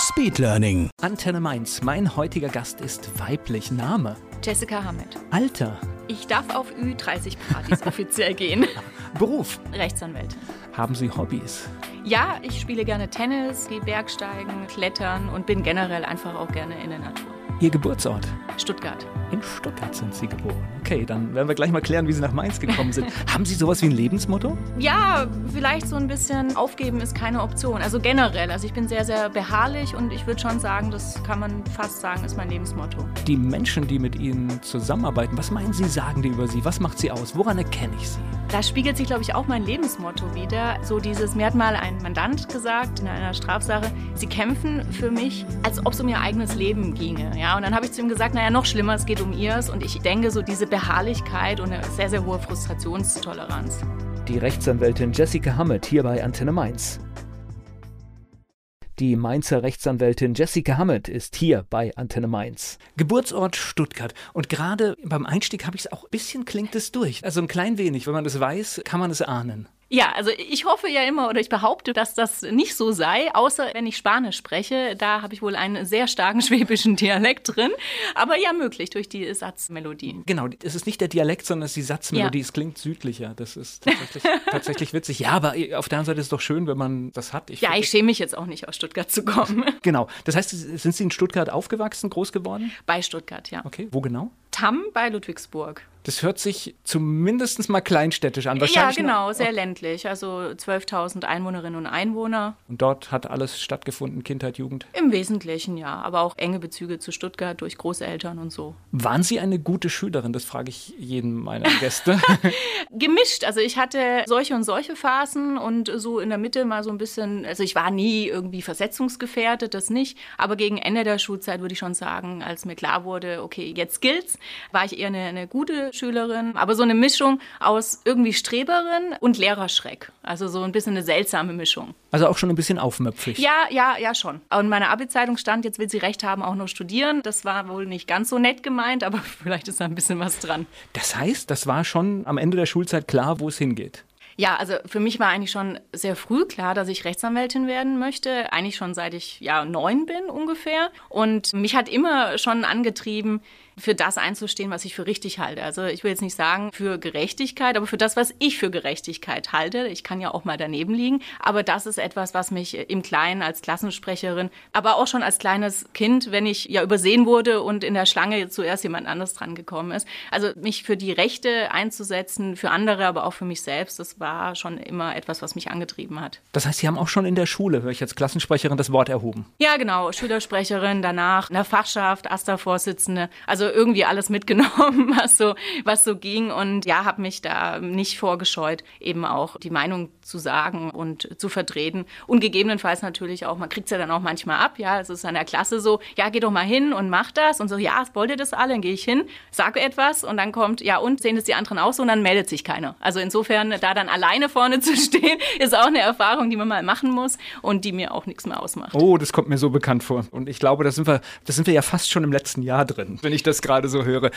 Speedlearning. Antenne Mainz. Mein heutiger Gast ist weiblich. Name? Jessica Hammett. Alter? Ich darf auf Ü30-Partys offiziell gehen. Beruf? Rechtsanwältin. Haben Sie Hobbys? Ja, ich spiele gerne Tennis, gehe Bergsteigen, Klettern und bin generell einfach auch gerne in der Natur. Ihr Geburtsort? Stuttgart. In Stuttgart sind Sie geboren. Okay, dann werden wir gleich mal klären, wie Sie nach Mainz gekommen sind. Haben Sie sowas wie ein Lebensmotto? Ja, vielleicht so ein bisschen aufgeben ist keine Option. Also generell. Also ich bin sehr, sehr beharrlich und ich würde schon sagen, das kann man fast sagen, ist mein Lebensmotto. Die Menschen, die mit Ihnen zusammenarbeiten, was meinen Sie, sagen die über Sie? Was macht Sie aus? Woran erkenne ich Sie? Da spiegelt sich, glaube ich, auch mein Lebensmotto wieder. So dieses, mir hat mal ein Mandant gesagt in einer Strafsache, Sie kämpfen für mich, als ob es um Ihr eigenes Leben ginge. Ja, und dann habe ich zu ihm gesagt, naja, noch schlimmer, es geht um Ihrs. Und ich denke, so diese Beharrlichkeit und eine sehr, sehr hohe Frustrationstoleranz. Die Rechtsanwältin Jessica Hammett hier bei Antenne Mainz. Die Mainzer Rechtsanwältin Jessica Hammett ist hier bei Antenne Mainz. Geburtsort Stuttgart. Und gerade beim Einstieg habe ich es auch ein bisschen klingt es durch. Also ein klein wenig. Wenn man das weiß, kann man es ahnen. Ja, also ich hoffe ja immer oder ich behaupte, dass das nicht so sei, außer wenn ich Spanisch spreche. Da habe ich wohl einen sehr starken schwäbischen Dialekt drin. Aber ja, möglich durch die Satzmelodie. Genau, es ist nicht der Dialekt, sondern es ist die Satzmelodie. Ja. Es klingt südlicher. Das ist tatsächlich, tatsächlich witzig. Ja, aber auf der anderen Seite ist es doch schön, wenn man das hat. ja, ich schäme mich jetzt auch nicht, aus Stuttgart zu kommen. Genau. Das heißt, sind Sie in Stuttgart aufgewachsen, groß geworden? Bei Stuttgart, ja. Okay, wo genau? Tamm bei Ludwigsburg. Das hört sich zumindest mal kleinstädtisch an. Ja, Wahrscheinlich genau, noch- sehr ländlich. Also 12.000 Einwohnerinnen und Einwohner. Und dort hat alles stattgefunden, Kindheit, Jugend. Im Wesentlichen, ja. Aber auch enge Bezüge zu Stuttgart durch Großeltern und so. Waren Sie eine gute Schülerin? Das frage ich jeden meiner Gäste. Gemischt. Also ich hatte solche und solche Phasen und so in der Mitte mal so ein bisschen, also ich war nie irgendwie versetzungsgefährdet, das nicht. Aber gegen Ende der Schulzeit würde ich schon sagen, als mir klar wurde, okay, jetzt gilt's, war ich eher eine, eine gute Schülerin. Aber so eine Mischung aus irgendwie Streberin und Lehrerschreck. Also so ein bisschen eine seltsame Mischung. Also auch schon ein bisschen aufmüpfig. Ja, ja, ja schon. Und meine Abi-Zeitung stand, jetzt will sie recht haben, auch noch studieren. Das war wohl nicht ganz so nett gemeint, aber vielleicht ist da ein bisschen was dran. Das heißt, das war schon am Ende der Schulzeit klar, wo es hingeht. Ja, also für mich war eigentlich schon sehr früh klar, dass ich Rechtsanwältin werden möchte. Eigentlich schon seit ich ja neun bin ungefähr. Und mich hat immer schon angetrieben, für das einzustehen, was ich für richtig halte. Also ich will jetzt nicht sagen für Gerechtigkeit, aber für das, was ich für Gerechtigkeit halte. Ich kann ja auch mal daneben liegen, aber das ist etwas, was mich im Kleinen als Klassensprecherin, aber auch schon als kleines Kind, wenn ich ja übersehen wurde und in der Schlange zuerst jemand anderes dran gekommen ist. Also mich für die Rechte einzusetzen, für andere, aber auch für mich selbst, das war schon immer etwas, was mich angetrieben hat. Das heißt, Sie haben auch schon in der Schule, höre ich als Klassensprecherin, das Wort erhoben. Ja, genau. Schülersprecherin, danach in der Fachschaft, AStA-Vorsitzende. Also irgendwie alles mitgenommen, was so, was so ging. Und ja, habe mich da nicht vorgescheut, eben auch die Meinung zu sagen und zu vertreten. Und gegebenenfalls natürlich auch, man kriegt es ja dann auch manchmal ab, ja, es ist an der Klasse so, ja, geh doch mal hin und mach das. Und so, ja, wollt ihr das alle? Dann gehe ich hin, sage etwas und dann kommt, ja, und sehen das die anderen auch so und dann meldet sich keiner. Also insofern, da dann alleine vorne zu stehen, ist auch eine Erfahrung, die man mal machen muss und die mir auch nichts mehr ausmacht. Oh, das kommt mir so bekannt vor. Und ich glaube, da sind wir, da sind wir ja fast schon im letzten Jahr drin, wenn ich das gerade so höre.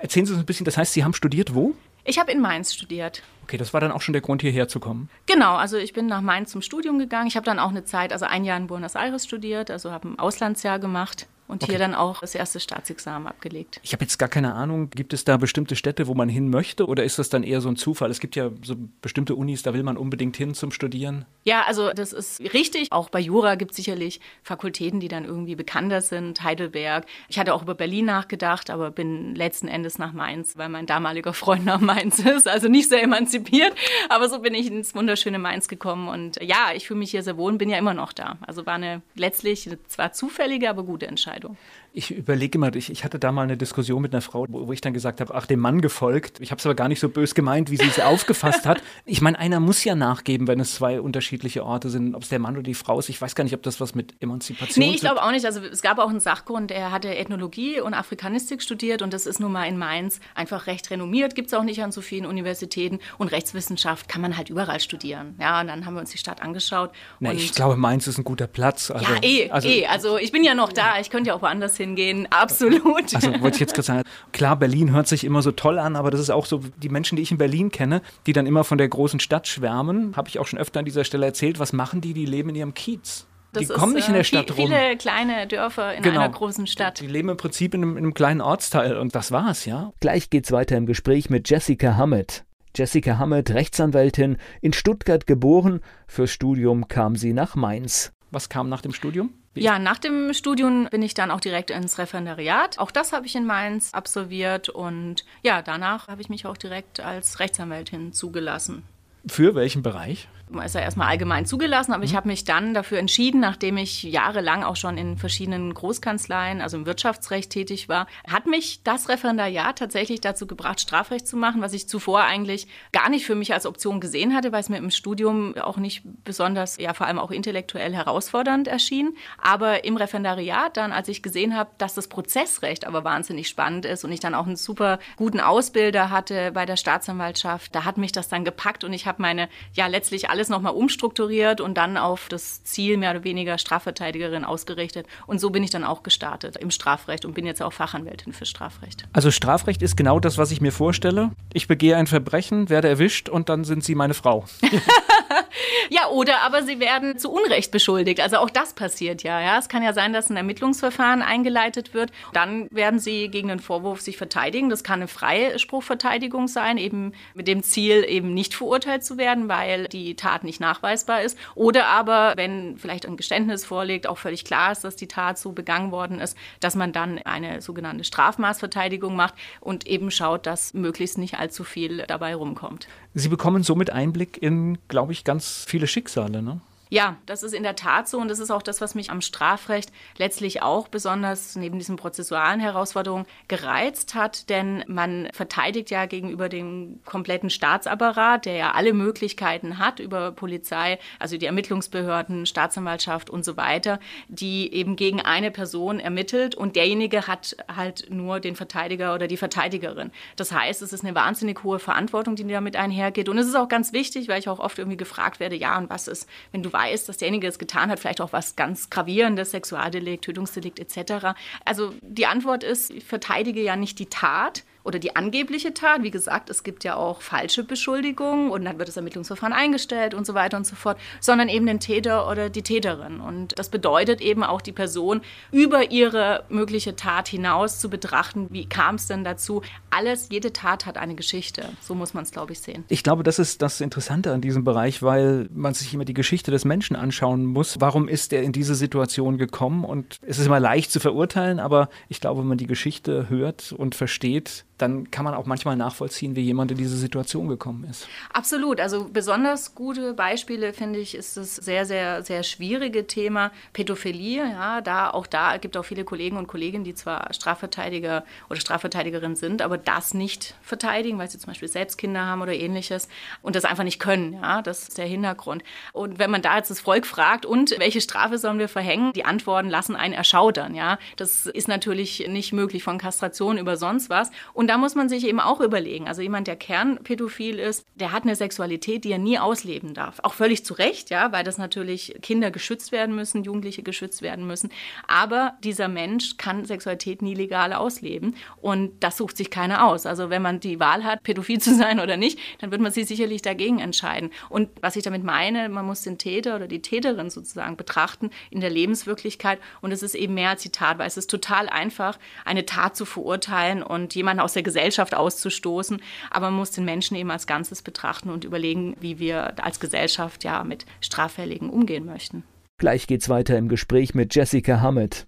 Erzählen Sie uns ein bisschen, das heißt, Sie haben studiert wo? Ich habe in Mainz studiert. Okay, das war dann auch schon der Grund, hierher zu kommen. Genau, also ich bin nach Mainz zum Studium gegangen. Ich habe dann auch eine Zeit, also ein Jahr in Buenos Aires studiert, also habe ein Auslandsjahr gemacht und Okay. hier dann auch das erste Staatsexamen abgelegt. Ich habe jetzt gar keine Ahnung, gibt es da bestimmte Städte, wo man hin möchte oder ist das dann eher so ein Zufall? Es gibt ja so bestimmte Unis, da will man unbedingt hin zum Studieren. Ja, also das ist richtig. Auch bei Jura gibt es sicherlich Fakultäten, die dann irgendwie bekannter sind. Heidelberg. Ich hatte auch über Berlin nachgedacht, aber bin letzten Endes nach Mainz, weil mein damaliger Freund nach Mainz ist. Also nicht sehr emanzipiert, aber so bin ich ins wunderschöne Mainz gekommen. Und ja, ich fühle mich hier sehr wohl und bin ja immer noch da. Also war eine letztlich zwar zufällige, aber gute Entscheidung. Entscheidung. Ich überlege immer, ich, ich hatte da mal eine Diskussion mit einer Frau, wo, wo ich dann gesagt habe, ach, dem Mann gefolgt. Ich habe es aber gar nicht so bös gemeint, wie sie es aufgefasst hat. Ich meine, einer muss ja nachgeben, wenn es zwei unterschiedliche Orte sind, ob es der Mann oder die Frau ist. Ich weiß gar nicht, ob das was mit Emanzipation Nee, ich glaube auch nicht. Also es gab auch einen Sachgrund, er hatte Ethnologie und Afrikanistik studiert und das ist nun mal in Mainz einfach recht renommiert, gibt es auch nicht an so vielen Universitäten und Rechtswissenschaft kann man halt überall studieren. Ja, und dann haben wir uns die Stadt angeschaut. Na, ich glaube, Mainz ist ein guter Platz. Also, ja, eh, also, eh. Also ich bin ja noch da, ich könnte ja auch woanders hingehen, absolut. Also wollte ich jetzt gerade sagen, klar, Berlin hört sich immer so toll an, aber das ist auch so, die Menschen, die ich in Berlin kenne, die dann immer von der großen Stadt schwärmen, habe ich auch schon öfter an dieser Stelle erzählt, was machen die? Die leben in ihrem Kiez. Das die kommen nicht in der äh, Stadt viel, rum. Viele kleine Dörfer in genau. einer großen Stadt. Die leben im Prinzip in einem, in einem kleinen Ortsteil und das war's, ja. Gleich geht's weiter im Gespräch mit Jessica Hammett. Jessica Hammett, Rechtsanwältin, in Stuttgart geboren. Fürs Studium kam sie nach Mainz. Was kam nach dem Studium? Ja, nach dem Studium bin ich dann auch direkt ins Referendariat. Auch das habe ich in Mainz absolviert und ja, danach habe ich mich auch direkt als Rechtsanwältin zugelassen. Für welchen Bereich? Ist ja erstmal allgemein zugelassen, aber mhm. ich habe mich dann dafür entschieden, nachdem ich jahrelang auch schon in verschiedenen Großkanzleien, also im Wirtschaftsrecht tätig war, hat mich das Referendariat tatsächlich dazu gebracht, Strafrecht zu machen, was ich zuvor eigentlich gar nicht für mich als Option gesehen hatte, weil es mir im Studium auch nicht besonders, ja vor allem auch intellektuell herausfordernd erschien. Aber im Referendariat dann, als ich gesehen habe, dass das Prozessrecht aber wahnsinnig spannend ist und ich dann auch einen super guten Ausbilder hatte bei der Staatsanwaltschaft, da hat mich das dann gepackt und ich habe meine, ja letztlich alles nochmal umstrukturiert und dann auf das Ziel mehr oder weniger Strafverteidigerin ausgerichtet. Und so bin ich dann auch gestartet im Strafrecht und bin jetzt auch Fachanwältin für Strafrecht. Also Strafrecht ist genau das, was ich mir vorstelle. Ich begehe ein Verbrechen, werde erwischt und dann sind Sie meine Frau. ja, oder aber sie werden zu Unrecht beschuldigt. Also auch das passiert ja, ja. Es kann ja sein, dass ein Ermittlungsverfahren eingeleitet wird. Dann werden sie gegen den Vorwurf sich verteidigen. Das kann eine Freispruchverteidigung sein, eben mit dem Ziel, eben nicht verurteilt zu werden, weil die Tat nicht nachweisbar ist. Oder aber, wenn vielleicht ein Geständnis vorliegt, auch völlig klar ist, dass die Tat so begangen worden ist, dass man dann eine sogenannte Strafmaßverteidigung macht und eben schaut, dass möglichst nicht allzu viel dabei rumkommt. Sie bekommen somit Einblick in, glaube ich, ganz viele Schicksale, ne? Ja, das ist in der Tat so und das ist auch das, was mich am Strafrecht letztlich auch besonders neben diesen prozessualen Herausforderungen gereizt hat, denn man verteidigt ja gegenüber dem kompletten Staatsapparat, der ja alle Möglichkeiten hat über Polizei, also die Ermittlungsbehörden, Staatsanwaltschaft und so weiter, die eben gegen eine Person ermittelt und derjenige hat halt nur den Verteidiger oder die Verteidigerin. Das heißt, es ist eine wahnsinnig hohe Verantwortung, die damit einhergeht und es ist auch ganz wichtig, weil ich auch oft irgendwie gefragt werde, ja, und was ist, wenn du weißt, weiß, dass derjenige es getan hat, vielleicht auch was ganz gravierendes, Sexualdelikt, Tötungsdelikt etc. Also die Antwort ist, ich verteidige ja nicht die Tat, oder die angebliche Tat. Wie gesagt, es gibt ja auch falsche Beschuldigungen und dann wird das Ermittlungsverfahren eingestellt und so weiter und so fort, sondern eben den Täter oder die Täterin. Und das bedeutet eben auch die Person über ihre mögliche Tat hinaus zu betrachten. Wie kam es denn dazu? Alles, jede Tat hat eine Geschichte. So muss man es, glaube ich, sehen. Ich glaube, das ist das Interessante an diesem Bereich, weil man sich immer die Geschichte des Menschen anschauen muss. Warum ist er in diese Situation gekommen? Und es ist immer leicht zu verurteilen, aber ich glaube, wenn man die Geschichte hört und versteht, dann kann man auch manchmal nachvollziehen, wie jemand in diese Situation gekommen ist. Absolut. Also besonders gute Beispiele, finde ich, ist das sehr, sehr, sehr schwierige Thema Pädophilie. Ja, da, auch da gibt auch viele Kollegen und Kolleginnen, die zwar Strafverteidiger oder Strafverteidigerin sind, aber das nicht verteidigen, weil sie zum Beispiel selbst Kinder haben oder ähnliches und das einfach nicht können. Ja, das ist der Hintergrund. Und wenn man da jetzt das Volk fragt, und welche Strafe sollen wir verhängen? Die Antworten lassen einen erschaudern. Ja, das ist natürlich nicht möglich von Kastration über sonst was. Und da muss man sich eben auch überlegen, also jemand, der kernpädophil ist, der hat eine Sexualität, die er nie ausleben darf. Auch völlig zu Recht, ja, weil das natürlich Kinder geschützt werden müssen, Jugendliche geschützt werden müssen. Aber dieser Mensch kann Sexualität nie legal ausleben und das sucht sich keiner aus. Also wenn man die Wahl hat, pädophil zu sein oder nicht, dann wird man sich sicherlich dagegen entscheiden. Und was ich damit meine, man muss den Täter oder die Täterin sozusagen betrachten in der Lebenswirklichkeit und es ist eben mehr als die Tat, weil es ist total einfach, eine Tat zu verurteilen und jemanden aus der der Gesellschaft auszustoßen. Aber man muss den Menschen eben als Ganzes betrachten und überlegen, wie wir als Gesellschaft ja mit Straffälligen umgehen möchten. Gleich geht's weiter im Gespräch mit Jessica Hammett.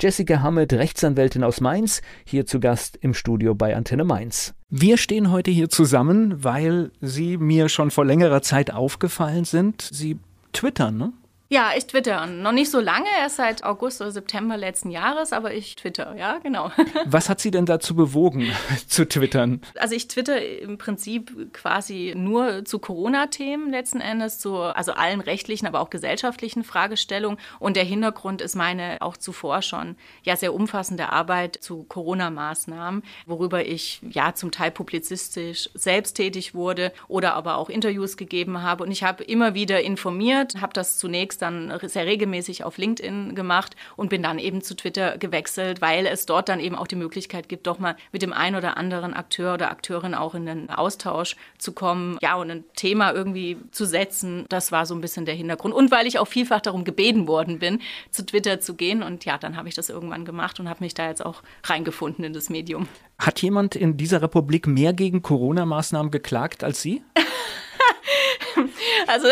Jessica Hammett, Rechtsanwältin aus Mainz, hier zu Gast im Studio bei Antenne Mainz. Wir stehen heute hier zusammen, weil Sie mir schon vor längerer Zeit aufgefallen sind. Sie twittern, ne? Ja, ich twitter. Noch nicht so lange, erst seit August oder September letzten Jahres, aber ich twitter, ja, genau. Was hat Sie denn dazu bewogen, zu twittern? Also ich twitter im Prinzip quasi nur zu Corona-Themen letzten Endes, zu also allen rechtlichen, aber auch gesellschaftlichen Fragestellungen. Und der Hintergrund ist meine auch zuvor schon ja sehr umfassende Arbeit zu Corona-Maßnahmen, worüber ich ja zum Teil publizistisch selbst tätig wurde oder aber auch Interviews gegeben habe. Und ich habe immer wieder informiert, habe das zunächst dann sehr regelmäßig auf LinkedIn gemacht und bin dann eben zu Twitter gewechselt, weil es dort dann eben auch die Möglichkeit gibt, doch mal mit dem einen oder anderen Akteur oder Akteurin auch in den Austausch zu kommen, ja, und ein Thema irgendwie zu setzen. Das war so ein bisschen der Hintergrund. Und weil ich auch vielfach darum gebeten worden bin, zu Twitter zu gehen. Und ja, dann habe ich das irgendwann gemacht und habe mich da jetzt auch reingefunden in das Medium. Hat jemand in dieser Republik mehr gegen Corona-Maßnahmen geklagt als Sie? Also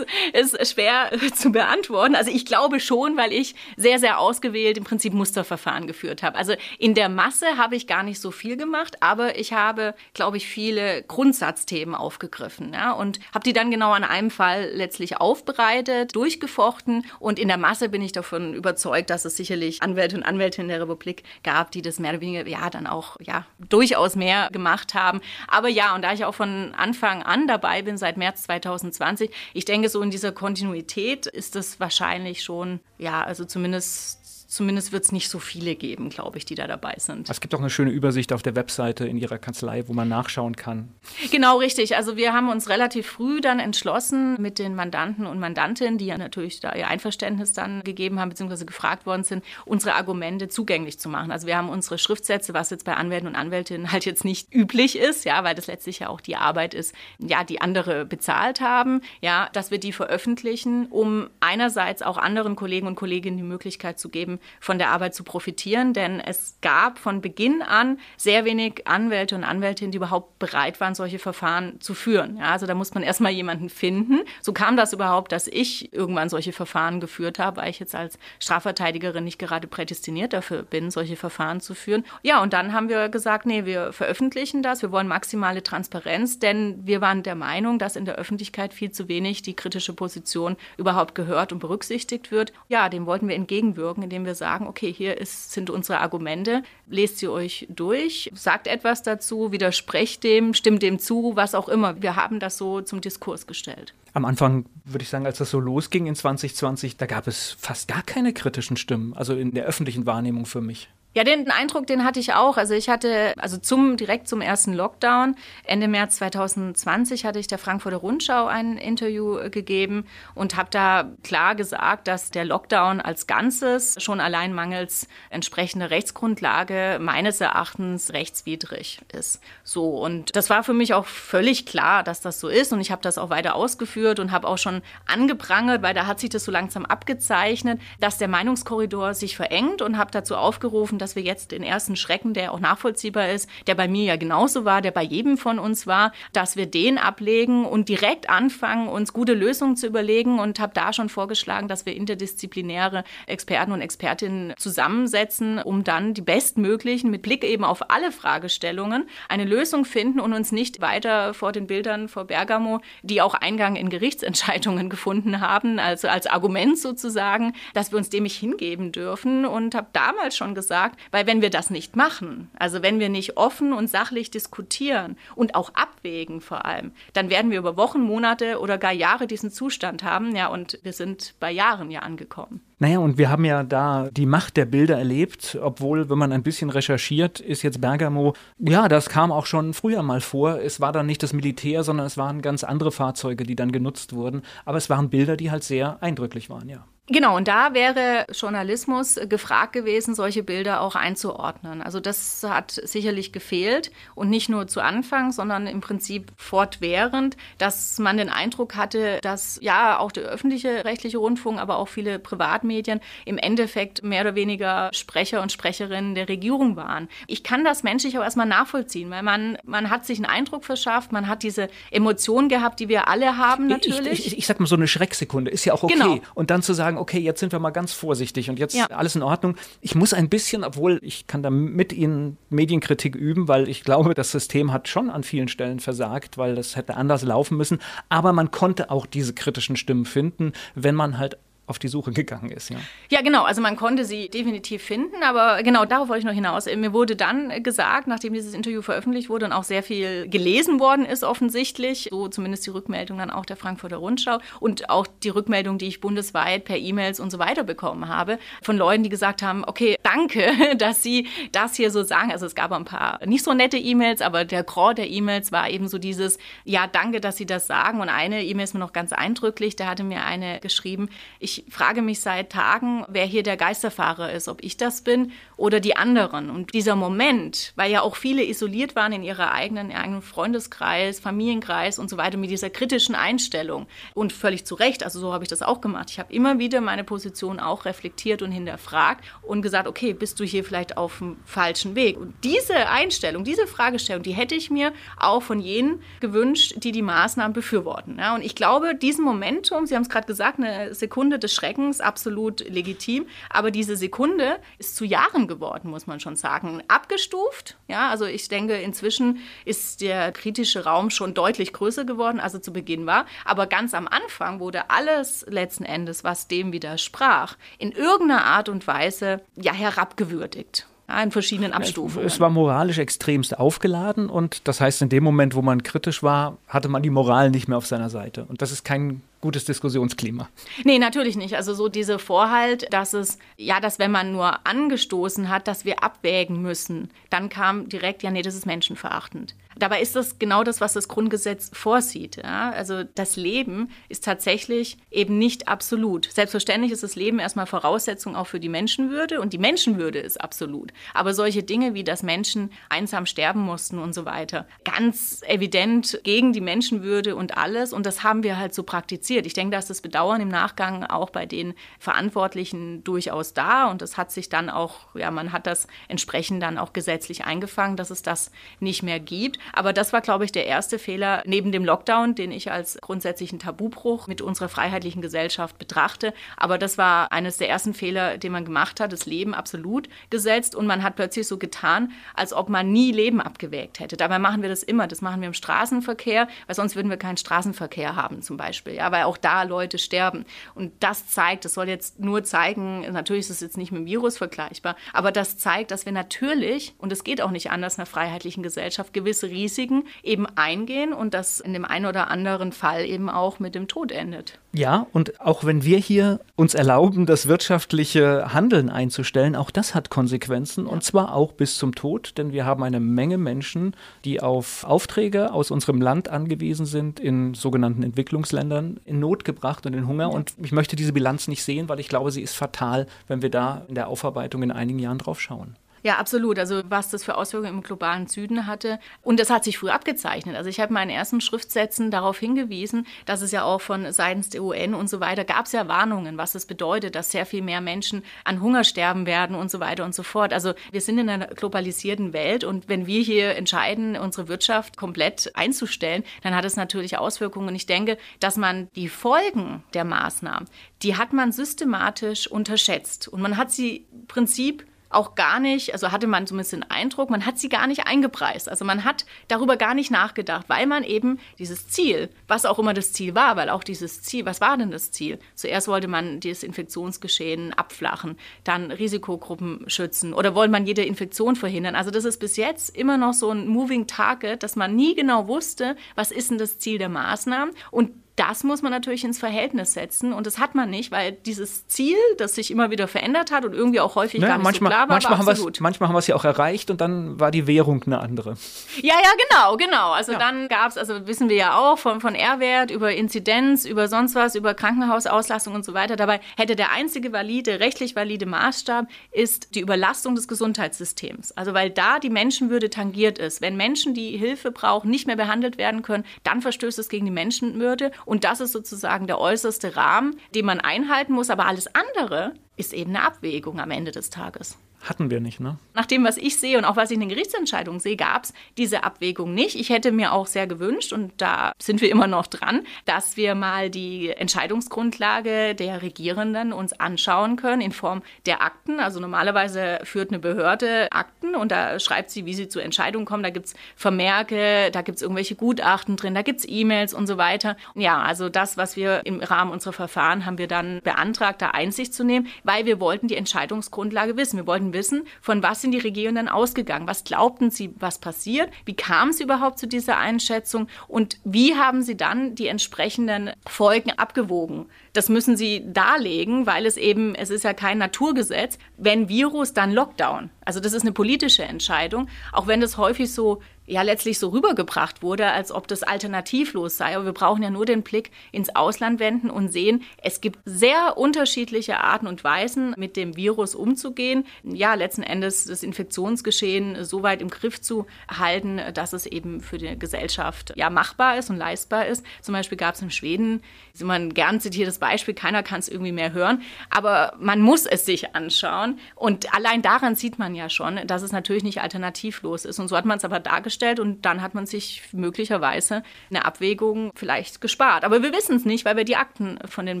es ist schwer zu beantworten. Also ich glaube schon, weil ich sehr, sehr ausgewählt im Prinzip Musterverfahren geführt habe. Also in der Masse habe ich gar nicht so viel gemacht, aber ich habe, glaube ich, viele Grundsatzthemen aufgegriffen ja, und habe die dann genau an einem Fall letztlich aufbereitet, durchgefochten und in der Masse bin ich davon überzeugt, dass es sicherlich Anwälte und Anwältinnen der Republik gab, die das mehr oder weniger ja dann auch ja durchaus mehr gemacht haben. Aber ja, und da ich auch von Anfang an dabei bin, seit März 2020, 2020. Ich denke, so in dieser Kontinuität ist das wahrscheinlich schon, ja, also zumindest Zumindest wird es nicht so viele geben, glaube ich, die da dabei sind. Es gibt auch eine schöne Übersicht auf der Webseite in Ihrer Kanzlei, wo man nachschauen kann. Genau, richtig. Also wir haben uns relativ früh dann entschlossen mit den Mandanten und Mandantinnen, die ja natürlich da ihr Einverständnis dann gegeben haben, beziehungsweise gefragt worden sind, unsere Argumente zugänglich zu machen. Also wir haben unsere Schriftsätze, was jetzt bei Anwälten und Anwältinnen halt jetzt nicht üblich ist, ja, weil das letztlich ja auch die Arbeit ist, ja, die andere bezahlt haben, ja, dass wir die veröffentlichen, um einerseits auch anderen Kollegen und Kolleginnen die Möglichkeit zu geben, von der Arbeit zu profitieren, denn es gab von Beginn an sehr wenig Anwälte und Anwältinnen, die überhaupt bereit waren, solche Verfahren zu führen. Ja, also da muss man erstmal jemanden finden. So kam das überhaupt, dass ich irgendwann solche Verfahren geführt habe, weil ich jetzt als Strafverteidigerin nicht gerade prädestiniert dafür bin, solche Verfahren zu führen. Ja, und dann haben wir gesagt, nee, wir veröffentlichen das, wir wollen maximale Transparenz, denn wir waren der Meinung, dass in der Öffentlichkeit viel zu wenig die kritische Position überhaupt gehört und berücksichtigt wird. Ja, dem wollten wir entgegenwirken, indem wir wir sagen, okay, hier ist, sind unsere Argumente, lest sie euch durch, sagt etwas dazu, widersprecht dem, stimmt dem zu, was auch immer. Wir haben das so zum Diskurs gestellt. Am Anfang würde ich sagen, als das so losging in 2020, da gab es fast gar keine kritischen Stimmen, also in der öffentlichen Wahrnehmung für mich. Ja, den Eindruck, den hatte ich auch. Also ich hatte, also zum, direkt zum ersten Lockdown, Ende März 2020 hatte ich der Frankfurter Rundschau ein Interview äh, gegeben und habe da klar gesagt, dass der Lockdown als Ganzes schon allein mangels entsprechender Rechtsgrundlage meines Erachtens rechtswidrig ist. So, und das war für mich auch völlig klar, dass das so ist und ich habe das auch weiter ausgeführt und habe auch schon angeprangert, weil da hat sich das so langsam abgezeichnet, dass der Meinungskorridor sich verengt und habe dazu aufgerufen, dass wir jetzt den ersten Schrecken, der auch nachvollziehbar ist, der bei mir ja genauso war, der bei jedem von uns war, dass wir den ablegen und direkt anfangen, uns gute Lösungen zu überlegen und habe da schon vorgeschlagen, dass wir interdisziplinäre Experten und Expertinnen zusammensetzen, um dann die bestmöglichen, mit Blick eben auf alle Fragestellungen, eine Lösung finden und uns nicht weiter vor den Bildern vor Bergamo, die auch Eingang in Gerichtsentscheidungen gefunden haben, also als Argument sozusagen, dass wir uns dem nicht hingeben dürfen. Und habe damals schon gesagt, weil wenn wir das nicht machen, also wenn wir nicht offen und sachlich diskutieren und auch abwägen vor allem, dann werden wir über Wochen, Monate oder gar Jahre diesen Zustand haben, ja, und wir sind bei Jahren ja angekommen. Naja, und wir haben ja da die Macht der Bilder erlebt, obwohl, wenn man ein bisschen recherchiert, ist jetzt Bergamo, ja, das kam auch schon früher mal vor. Es war dann nicht das Militär, sondern es waren ganz andere Fahrzeuge, die dann genutzt wurden. Aber es waren Bilder, die halt sehr eindrücklich waren, ja. Genau, und da wäre Journalismus gefragt gewesen, solche Bilder auch einzuordnen. Also das hat sicherlich gefehlt und nicht nur zu Anfang, sondern im Prinzip fortwährend, dass man den Eindruck hatte, dass ja auch der öffentliche rechtliche Rundfunk, aber auch viele Privatmedien im Endeffekt mehr oder weniger Sprecher und Sprecherinnen der Regierung waren. Ich kann das menschlich auch erstmal nachvollziehen, weil man, man hat sich einen Eindruck verschafft, man hat diese Emotionen gehabt, die wir alle haben natürlich. Ich, ich, ich sag mal, so eine Schrecksekunde ist ja auch okay. Genau. Und dann zu sagen, sagen, okay, jetzt sind wir mal ganz vorsichtig und jetzt ja. alles in Ordnung. Ich muss ein bisschen, obwohl ich kann da mit Ihnen Medienkritik üben, weil ich glaube, das System hat schon an vielen Stellen versagt, weil das hätte anders laufen müssen. Aber man konnte auch diese kritischen Stimmen finden, wenn man halt auf die Suche gegangen ist. Ja, ja genau. Also man konnte sie definitiv finden, aber genau darauf wollte ich noch hinaus. Mir wurde dann gesagt, nachdem dieses Interview veröffentlicht wurde und auch sehr viel gelesen worden ist offensichtlich, so zumindest die Rückmeldung dann auch der Frankfurter Rundschau und auch die Rückmeldung, die ich bundesweit per E-Mails und so weiter bekommen habe, von Leuten, die gesagt haben, okay, danke, dass Sie das hier so sagen. Also es gab ein paar nicht so nette E-Mails, aber der Core der E-Mails war eben so dieses, ja, danke, dass Sie das sagen. Und eine E-Mail ist mir noch ganz eindrücklich, da hatte mir eine geschrieben, ich frage mich seit Tagen, wer hier der Geisterfahrer ist, ob ich das bin oder die anderen. Und dieser Moment, weil ja auch viele isoliert waren in ihrer eigenen, eigenen Freundeskreis, Familienkreis und so weiter mit dieser kritischen Einstellung und völlig zu Recht, also so habe ich das auch gemacht. Ich habe immer wieder meine Position auch reflektiert und hinterfragt und gesagt, okay, bist du hier vielleicht auf dem falschen Weg? Und diese Einstellung, diese Fragestellung, die hätte ich mir auch von jenen gewünscht, die die Maßnahmen befürworten. Ja, und ich glaube, diesen Momentum, Sie haben es gerade gesagt, eine Sekunde des Schreckens, absolut legitim, aber diese Sekunde ist zu Jahren geworden, muss man schon sagen. Abgestuft, ja, also ich denke, inzwischen ist der kritische Raum schon deutlich größer geworden, als er zu Beginn war, aber ganz am Anfang wurde alles letzten Endes, was dem widersprach, in irgendeiner Art und Weise ja herabgewürdigt in verschiedenen Abstufungen. Es war moralisch extremst aufgeladen und das heißt, in dem Moment, wo man kritisch war, hatte man die Moral nicht mehr auf seiner Seite. Und das ist kein gutes Diskussionsklima. Nee, natürlich nicht. Also so diese Vorhalt, dass es, ja, dass wenn man nur angestoßen hat, dass wir abwägen müssen, dann kam direkt, ja, nee, das ist menschenverachtend. Dabei ist das genau das, was das Grundgesetz vorsieht. Ja? Also das Leben ist tatsächlich eben nicht absolut. Selbstverständlich ist das Leben erstmal Voraussetzung auch für die Menschenwürde und die Menschenwürde ist absolut. Aber solche Dinge wie, dass Menschen einsam sterben mussten und so weiter, ganz evident gegen die Menschenwürde und alles. Und das haben wir halt so praktiziert. Ich denke, da ist das Bedauern im Nachgang auch bei den Verantwortlichen durchaus da und das hat sich dann auch, ja, man hat das entsprechend dann auch gesetzlich eingefangen, dass es das nicht mehr gibt. Aber das war, glaube ich, der erste Fehler neben dem Lockdown, den ich als grundsätzlichen Tabubruch mit unserer freiheitlichen Gesellschaft betrachte. Aber das war eines der ersten Fehler, den man gemacht hat, das Leben absolut gesetzt und man hat plötzlich so getan, als ob man nie Leben abgewägt hätte. Dabei machen wir das immer. Das machen wir im Straßenverkehr, weil sonst würden wir keinen Straßenverkehr haben zum Beispiel. Ja, weil auch da Leute sterben. Und das zeigt, das soll jetzt nur zeigen, natürlich ist es jetzt nicht mit dem Virus vergleichbar, aber das zeigt, dass wir natürlich, und es geht auch nicht anders in einer freiheitlichen Gesellschaft, gewisse Risiken eben eingehen und das in dem einen oder anderen Fall eben auch mit dem Tod endet. Ja, und auch wenn wir hier uns erlauben, das wirtschaftliche Handeln einzustellen, auch das hat Konsequenzen ja. und zwar auch bis zum Tod, denn wir haben eine Menge Menschen, die auf Aufträge aus unserem Land angewiesen sind in sogenannten Entwicklungsländern, in Not gebracht und in Hunger. Ja. Und ich möchte diese Bilanz nicht sehen, weil ich glaube, sie ist fatal, wenn wir da in der Aufarbeitung in einigen Jahren drauf schauen. Ja, absolut. Also was das für Auswirkungen im globalen Süden hatte. Und das hat sich früh abgezeichnet. Also ich habe meinen ersten Schriftsätzen darauf hingewiesen, dass es ja auch von seitens der UN und so weiter gab es ja Warnungen, was es bedeutet, dass sehr viel mehr Menschen an Hunger sterben werden und so weiter und so fort. Also wir sind in einer globalisierten Welt und wenn wir hier entscheiden, unsere Wirtschaft komplett einzustellen, dann hat es natürlich Auswirkungen. Und ich denke, dass man die Folgen der Maßnahmen, die hat man systematisch unterschätzt. Und man hat sie im Prinzip auch gar nicht, also hatte man zumindest den Eindruck, man hat sie gar nicht eingepreist. Also man hat darüber gar nicht nachgedacht, weil man eben dieses Ziel, was auch immer das Ziel war, weil auch dieses Ziel, was war denn das Ziel? Zuerst wollte man dieses Infektionsgeschehen abflachen, dann Risikogruppen schützen oder wollte man jede Infektion verhindern. Also das ist bis jetzt immer noch so ein Moving Target, dass man nie genau wusste, was ist denn das Ziel der Maßnahmen und das muss man natürlich ins Verhältnis setzen und das hat man nicht, weil dieses Ziel, das sich immer wieder verändert hat und irgendwie auch häufig ne, gar nicht manchmal, so klar war, manchmal war absolut. Manchmal haben wir es ja auch erreicht und dann war die Währung eine andere. Ja, ja, genau, genau. Also ja. dann gab es, also wissen wir ja auch, von, von R-Wert über Inzidenz, über sonst was, über Krankenhausauslastung und so weiter. Dabei hätte der einzige valide, rechtlich valide Maßstab ist die Überlastung des Gesundheitssystems. Also weil da die Menschenwürde tangiert ist. Wenn Menschen, die Hilfe brauchen, nicht mehr behandelt werden können, dann verstößt es gegen die Menschenwürde und das ist sozusagen der äußerste Rahmen, den man einhalten muss. Aber alles andere ist eben eine Abwägung am Ende des Tages. Hatten wir nicht, ne? Nach dem, was ich sehe und auch was ich in den Gerichtsentscheidungen sehe, gab es diese Abwägung nicht. Ich hätte mir auch sehr gewünscht, und da sind wir immer noch dran, dass wir mal die Entscheidungsgrundlage der Regierenden uns anschauen können in Form der Akten. Also normalerweise führt eine Behörde Akten und da schreibt sie, wie sie zu Entscheidungen kommen. Da gibt es Vermerke, da gibt es irgendwelche Gutachten drin, da gibt es E-Mails und so weiter. Ja, also das, was wir im Rahmen unserer Verfahren haben wir dann beantragt, da Einsicht zu nehmen, weil wir wollten die Entscheidungsgrundlage wissen. Wir wollten wissen, von was sind die Regierenden ausgegangen? Was glaubten sie, was passiert? Wie kamen sie überhaupt zu dieser Einschätzung? Und wie haben sie dann die entsprechenden Folgen abgewogen? Das müssen sie darlegen, weil es eben, es ist ja kein Naturgesetz. Wenn Virus, dann Lockdown. Also das ist eine politische Entscheidung, auch wenn das häufig so ja letztlich so rübergebracht wurde, als ob das alternativlos sei. Aber wir brauchen ja nur den Blick ins Ausland wenden und sehen, es gibt sehr unterschiedliche Arten und Weisen, mit dem Virus umzugehen. Ja, letzten Endes das Infektionsgeschehen so weit im Griff zu halten, dass es eben für die Gesellschaft ja machbar ist und leistbar ist. Zum Beispiel gab es in Schweden, ist immer ein gern zitiertes Beispiel, keiner kann es irgendwie mehr hören, aber man muss es sich anschauen. Und allein daran sieht man ja schon, dass es natürlich nicht alternativlos ist. Und so hat man es aber dargestellt und dann hat man sich möglicherweise eine Abwägung vielleicht gespart. Aber wir wissen es nicht, weil wir die Akten von den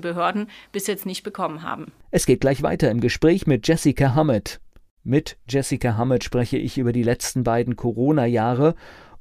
Behörden bis jetzt nicht bekommen haben. Es geht gleich weiter im Gespräch mit Jessica Hammett. Mit Jessica Hammett spreche ich über die letzten beiden Corona-Jahre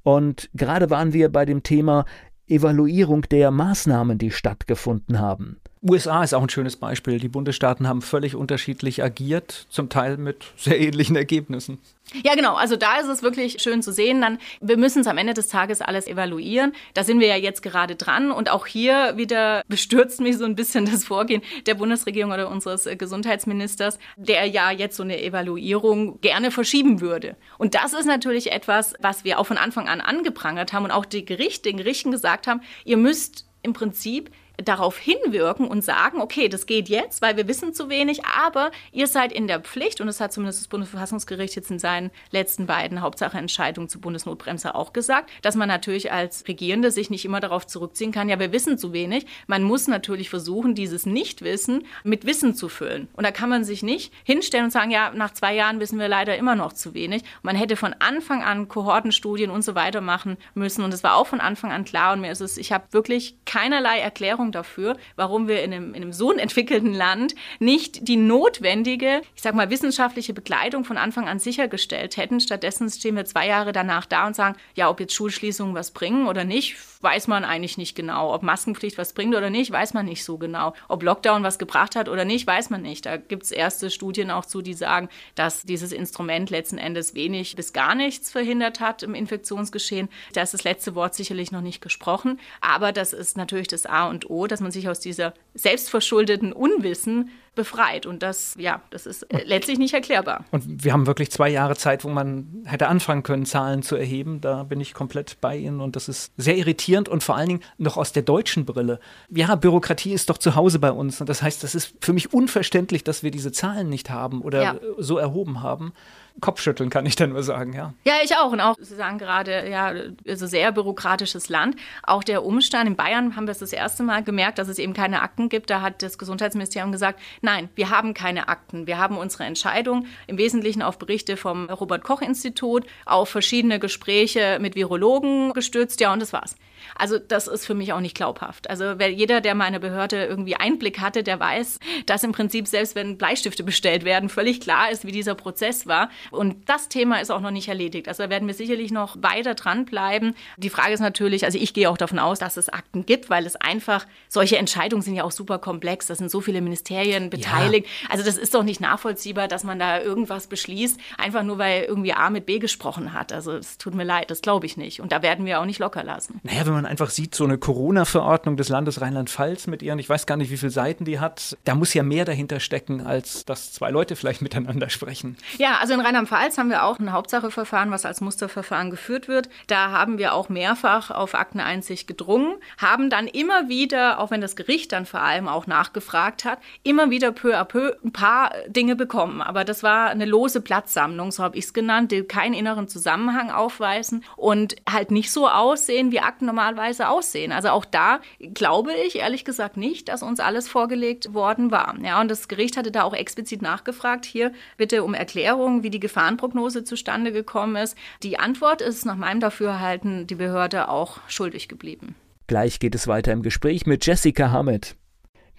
und gerade waren wir bei dem Thema Evaluierung der Maßnahmen, die stattgefunden haben. USA ist auch ein schönes Beispiel. Die Bundesstaaten haben völlig unterschiedlich agiert, zum Teil mit sehr ähnlichen Ergebnissen. Ja, genau. Also da ist es wirklich schön zu sehen. Dann, wir müssen es am Ende des Tages alles evaluieren. Da sind wir ja jetzt gerade dran. Und auch hier wieder bestürzt mich so ein bisschen das Vorgehen der Bundesregierung oder unseres Gesundheitsministers, der ja jetzt so eine Evaluierung gerne verschieben würde. Und das ist natürlich etwas, was wir auch von Anfang an angeprangert haben und auch die Gerichte, den Gerichten gesagt haben, ihr müsst im Prinzip darauf hinwirken und sagen, okay, das geht jetzt, weil wir wissen zu wenig, aber ihr seid in der Pflicht, und das hat zumindest das Bundesverfassungsgericht jetzt in seinen letzten beiden Hauptsacheentscheidungen zur Bundesnotbremse auch gesagt, dass man natürlich als Regierende sich nicht immer darauf zurückziehen kann, ja, wir wissen zu wenig. Man muss natürlich versuchen, dieses Nichtwissen mit Wissen zu füllen. Und da kann man sich nicht hinstellen und sagen, ja, nach zwei Jahren wissen wir leider immer noch zu wenig. Man hätte von Anfang an Kohortenstudien und so weiter machen müssen. Und es war auch von Anfang an klar. Und mir ist es, ich habe wirklich keinerlei Erklärung Erklärung dafür, warum wir in einem, in einem so entwickelten Land nicht die notwendige, ich sag mal, wissenschaftliche Begleitung von Anfang an sichergestellt hätten. Stattdessen stehen wir zwei Jahre danach da und sagen, ja, ob jetzt Schulschließungen was bringen oder nicht, weiß man eigentlich nicht genau. Ob Maskenpflicht was bringt oder nicht, weiß man nicht so genau. Ob Lockdown was gebracht hat oder nicht, weiß man nicht. Da gibt es erste Studien auch zu, die sagen, dass dieses Instrument letzten Endes wenig bis gar nichts verhindert hat im Infektionsgeschehen. Da ist das letzte Wort sicherlich noch nicht gesprochen. Aber das ist natürlich das A und O, dass man sich aus dieser selbstverschuldeten Unwissen befreit. Und das, ja, das ist äh, letztlich nicht erklärbar. Und wir haben wirklich zwei Jahre Zeit, wo man hätte anfangen können, Zahlen zu erheben. Da bin ich komplett bei Ihnen und das ist sehr irritierend und vor allen Dingen noch aus der deutschen Brille. Ja, Bürokratie ist doch zu Hause bei uns. Und das heißt, das ist für mich unverständlich, dass wir diese Zahlen nicht haben oder ja. so erhoben haben. Kopfschütteln, kann ich dann nur sagen, ja. Ja, ich auch. Und auch, Sie sagen gerade, ja, also sehr bürokratisches Land. Auch der Umstand, in Bayern haben wir es das erste Mal gemerkt, dass es eben keine Akten gibt. Da hat das Gesundheitsministerium gesagt, nein, wir haben keine Akten. Wir haben unsere Entscheidung im Wesentlichen auf Berichte vom Robert-Koch-Institut, auf verschiedene Gespräche mit Virologen gestützt. Ja, und das war's. Also das ist für mich auch nicht glaubhaft. Also jeder, der meine Behörde irgendwie Einblick hatte, der weiß, dass im Prinzip selbst wenn Bleistifte bestellt werden, völlig klar ist, wie dieser Prozess war. Und das Thema ist auch noch nicht erledigt. Also da werden wir sicherlich noch weiter dranbleiben. Die Frage ist natürlich, also ich gehe auch davon aus, dass es Akten gibt, weil es einfach, solche Entscheidungen sind ja auch super komplex. Da sind so viele Ministerien beteiligt. Ja. Also das ist doch nicht nachvollziehbar, dass man da irgendwas beschließt, einfach nur weil irgendwie A mit B gesprochen hat. Also es tut mir leid, das glaube ich nicht. Und da werden wir auch nicht locker lassen. Naja, wenn man einfach sieht, so eine Corona-Verordnung des Landes Rheinland-Pfalz mit ihren, ich weiß gar nicht, wie viele Seiten die hat, da muss ja mehr dahinter stecken, als dass zwei Leute vielleicht miteinander sprechen. Ja, also in Rheinland-Pfalz haben wir auch ein Hauptsacheverfahren, was als Musterverfahren geführt wird. Da haben wir auch mehrfach auf Akteneinsicht gedrungen, haben dann immer wieder, auch wenn das Gericht dann vor allem auch nachgefragt hat, immer wieder peu à peu ein paar Dinge bekommen. Aber das war eine lose Platzsammlung, so habe ich es genannt, die keinen inneren Zusammenhang aufweisen und halt nicht so aussehen, wie Akten normalerweise aussehen. Also auch da glaube ich ehrlich gesagt nicht, dass uns alles vorgelegt worden war. Ja, und das Gericht hatte da auch explizit nachgefragt, hier bitte um Erklärung, wie die Gefahrenprognose zustande gekommen ist. Die Antwort ist nach meinem Dafürhalten die Behörde auch schuldig geblieben. Gleich geht es weiter im Gespräch mit Jessica Hammett.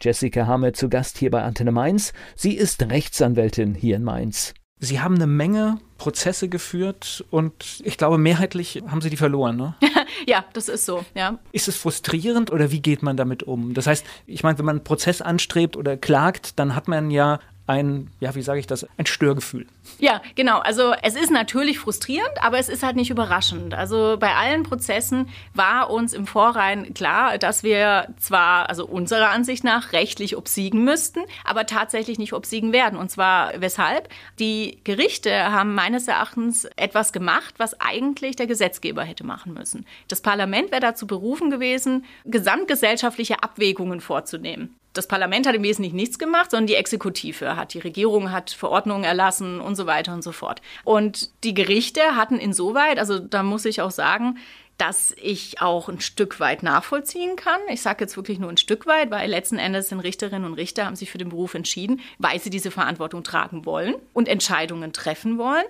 Jessica Hammett zu Gast hier bei Antenne Mainz. Sie ist Rechtsanwältin hier in Mainz. Sie haben eine Menge Prozesse geführt und ich glaube, mehrheitlich haben Sie die verloren, ne? ja, das ist so, ja. Ist es frustrierend oder wie geht man damit um? Das heißt, ich meine, wenn man einen Prozess anstrebt oder klagt, dann hat man ja ein, ja, wie sage ich das, ein Störgefühl. Ja, genau. Also es ist natürlich frustrierend, aber es ist halt nicht überraschend. Also bei allen Prozessen war uns im Vorrein klar, dass wir zwar, also unserer Ansicht nach, rechtlich obsiegen müssten, aber tatsächlich nicht obsiegen werden. Und zwar weshalb? Die Gerichte haben meines Erachtens etwas gemacht, was eigentlich der Gesetzgeber hätte machen müssen. Das Parlament wäre dazu berufen gewesen, gesamtgesellschaftliche Abwägungen vorzunehmen das Parlament hat im Wesentlichen nichts gemacht, sondern die Exekutive hat, die Regierung hat Verordnungen erlassen und so weiter und so fort. Und die Gerichte hatten insoweit, also da muss ich auch sagen, dass ich auch ein Stück weit nachvollziehen kann. Ich sage jetzt wirklich nur ein Stück weit, weil letzten Endes sind Richterinnen und Richter haben sich für den Beruf entschieden, weil sie diese Verantwortung tragen wollen und Entscheidungen treffen wollen.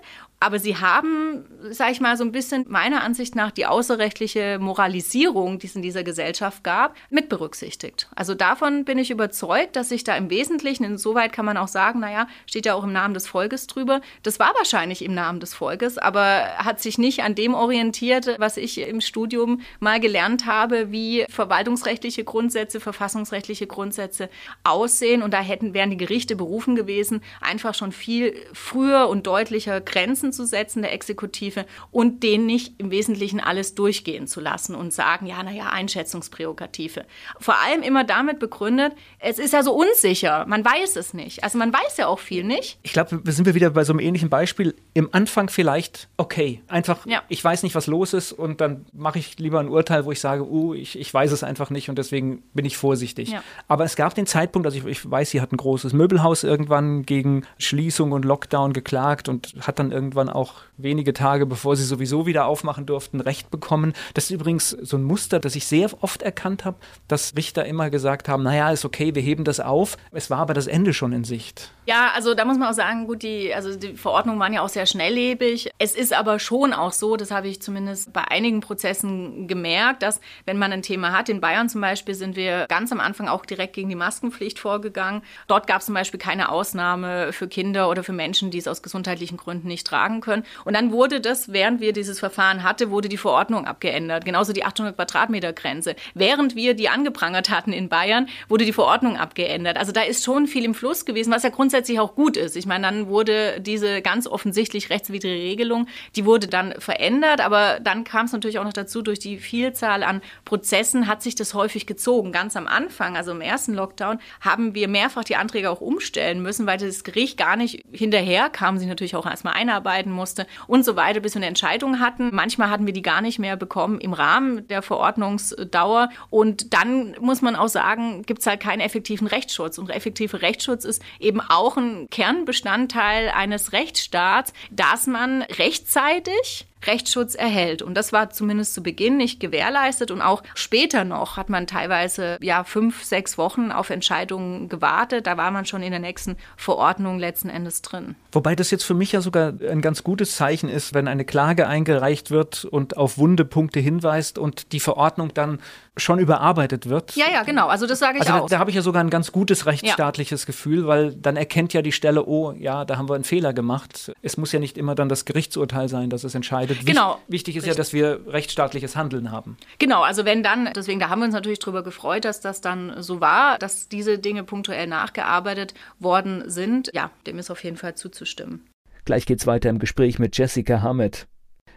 Aber sie haben, sage ich mal, so ein bisschen meiner Ansicht nach die außerrechtliche Moralisierung, die es in dieser Gesellschaft gab, mit berücksichtigt. Also davon bin ich überzeugt, dass sich da im Wesentlichen, insoweit kann man auch sagen, naja, steht ja auch im Namen des Volkes drüber. Das war wahrscheinlich im Namen des Volkes, aber hat sich nicht an dem orientiert, was ich im Studium mal gelernt habe, wie verwaltungsrechtliche Grundsätze, verfassungsrechtliche Grundsätze aussehen. Und da hätten, wären die Gerichte berufen gewesen, einfach schon viel früher und deutlicher Grenzen zu setzen der Exekutive und den nicht im Wesentlichen alles durchgehen zu lassen und sagen, ja, naja, Einschätzungsprärogative. Vor allem immer damit begründet, es ist ja so unsicher, man weiß es nicht. Also man weiß ja auch viel nicht. Ich glaube, wir sind wir wieder bei so einem ähnlichen Beispiel. Im Anfang vielleicht okay, einfach, ja. ich weiß nicht, was los ist und dann mache ich lieber ein Urteil, wo ich sage, uh, ich, ich weiß es einfach nicht und deswegen bin ich vorsichtig. Ja. Aber es gab den Zeitpunkt, also ich, ich weiß, sie hat ein großes Möbelhaus irgendwann gegen Schließung und Lockdown geklagt und hat dann irgendwann irgendwann auch wenige Tage, bevor sie sowieso wieder aufmachen durften, Recht bekommen. Das ist übrigens so ein Muster, das ich sehr oft erkannt habe, dass Richter immer gesagt haben, naja, ist okay, wir heben das auf. Es war aber das Ende schon in Sicht. Ja, also da muss man auch sagen, gut, die, also die Verordnungen waren ja auch sehr schnelllebig. Es ist aber schon auch so, das habe ich zumindest bei einigen Prozessen gemerkt, dass wenn man ein Thema hat, in Bayern zum Beispiel sind wir ganz am Anfang auch direkt gegen die Maskenpflicht vorgegangen. Dort gab es zum Beispiel keine Ausnahme für Kinder oder für Menschen, die es aus gesundheitlichen Gründen nicht tragen können. Und dann wurde das, während wir dieses Verfahren hatte, wurde die Verordnung abgeändert. Genauso die 800 Quadratmeter Grenze. Während wir die angeprangert hatten in Bayern, wurde die Verordnung abgeändert. Also da ist schon viel im Fluss gewesen, was ja grundsätzlich auch gut ist. Ich meine, dann wurde diese ganz offensichtlich rechtswidrige Regelung, die wurde dann verändert, aber dann kam es natürlich auch noch dazu, durch die Vielzahl an Prozessen hat sich das häufig gezogen. Ganz am Anfang, also im ersten Lockdown, haben wir mehrfach die Anträge auch umstellen müssen, weil das Gericht gar nicht hinterher kam, sie natürlich auch erstmal einarbeiten musste und so weiter, bis wir eine Entscheidung hatten. Manchmal hatten wir die gar nicht mehr bekommen im Rahmen der Verordnungsdauer. Und dann muss man auch sagen, gibt es halt keinen effektiven Rechtsschutz. Und effektiver Rechtsschutz ist eben auch ein Kernbestandteil eines Rechtsstaats, dass man rechtzeitig Rechtsschutz erhält. Und das war zumindest zu Beginn nicht gewährleistet. Und auch später noch hat man teilweise ja fünf, sechs Wochen auf Entscheidungen gewartet. Da war man schon in der nächsten Verordnung letzten Endes drin. Wobei das jetzt für mich ja sogar ein ganz gutes Zeichen ist, wenn eine Klage eingereicht wird und auf wunde Punkte hinweist und die Verordnung dann schon überarbeitet wird. Ja, ja, genau. Also das sage ich also auch. Da, da habe ich ja sogar ein ganz gutes rechtsstaatliches ja. Gefühl, weil dann erkennt ja die Stelle, oh ja, da haben wir einen Fehler gemacht. Es muss ja nicht immer dann das Gerichtsurteil sein, das es entscheidet. Genau. Wichtig ist Richtig. ja, dass wir rechtsstaatliches Handeln haben. Genau, also wenn dann, deswegen da haben wir uns natürlich darüber gefreut, dass das dann so war, dass diese Dinge punktuell nachgearbeitet worden sind. Ja, dem ist auf jeden Fall zuzustimmen. Gleich geht's weiter im Gespräch mit Jessica Hammett.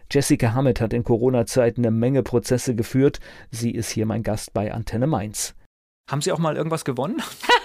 Jessica Hammett hat in Corona-Zeiten eine Menge Prozesse geführt. Sie ist hier mein Gast bei Antenne Mainz. Haben Sie auch mal irgendwas gewonnen?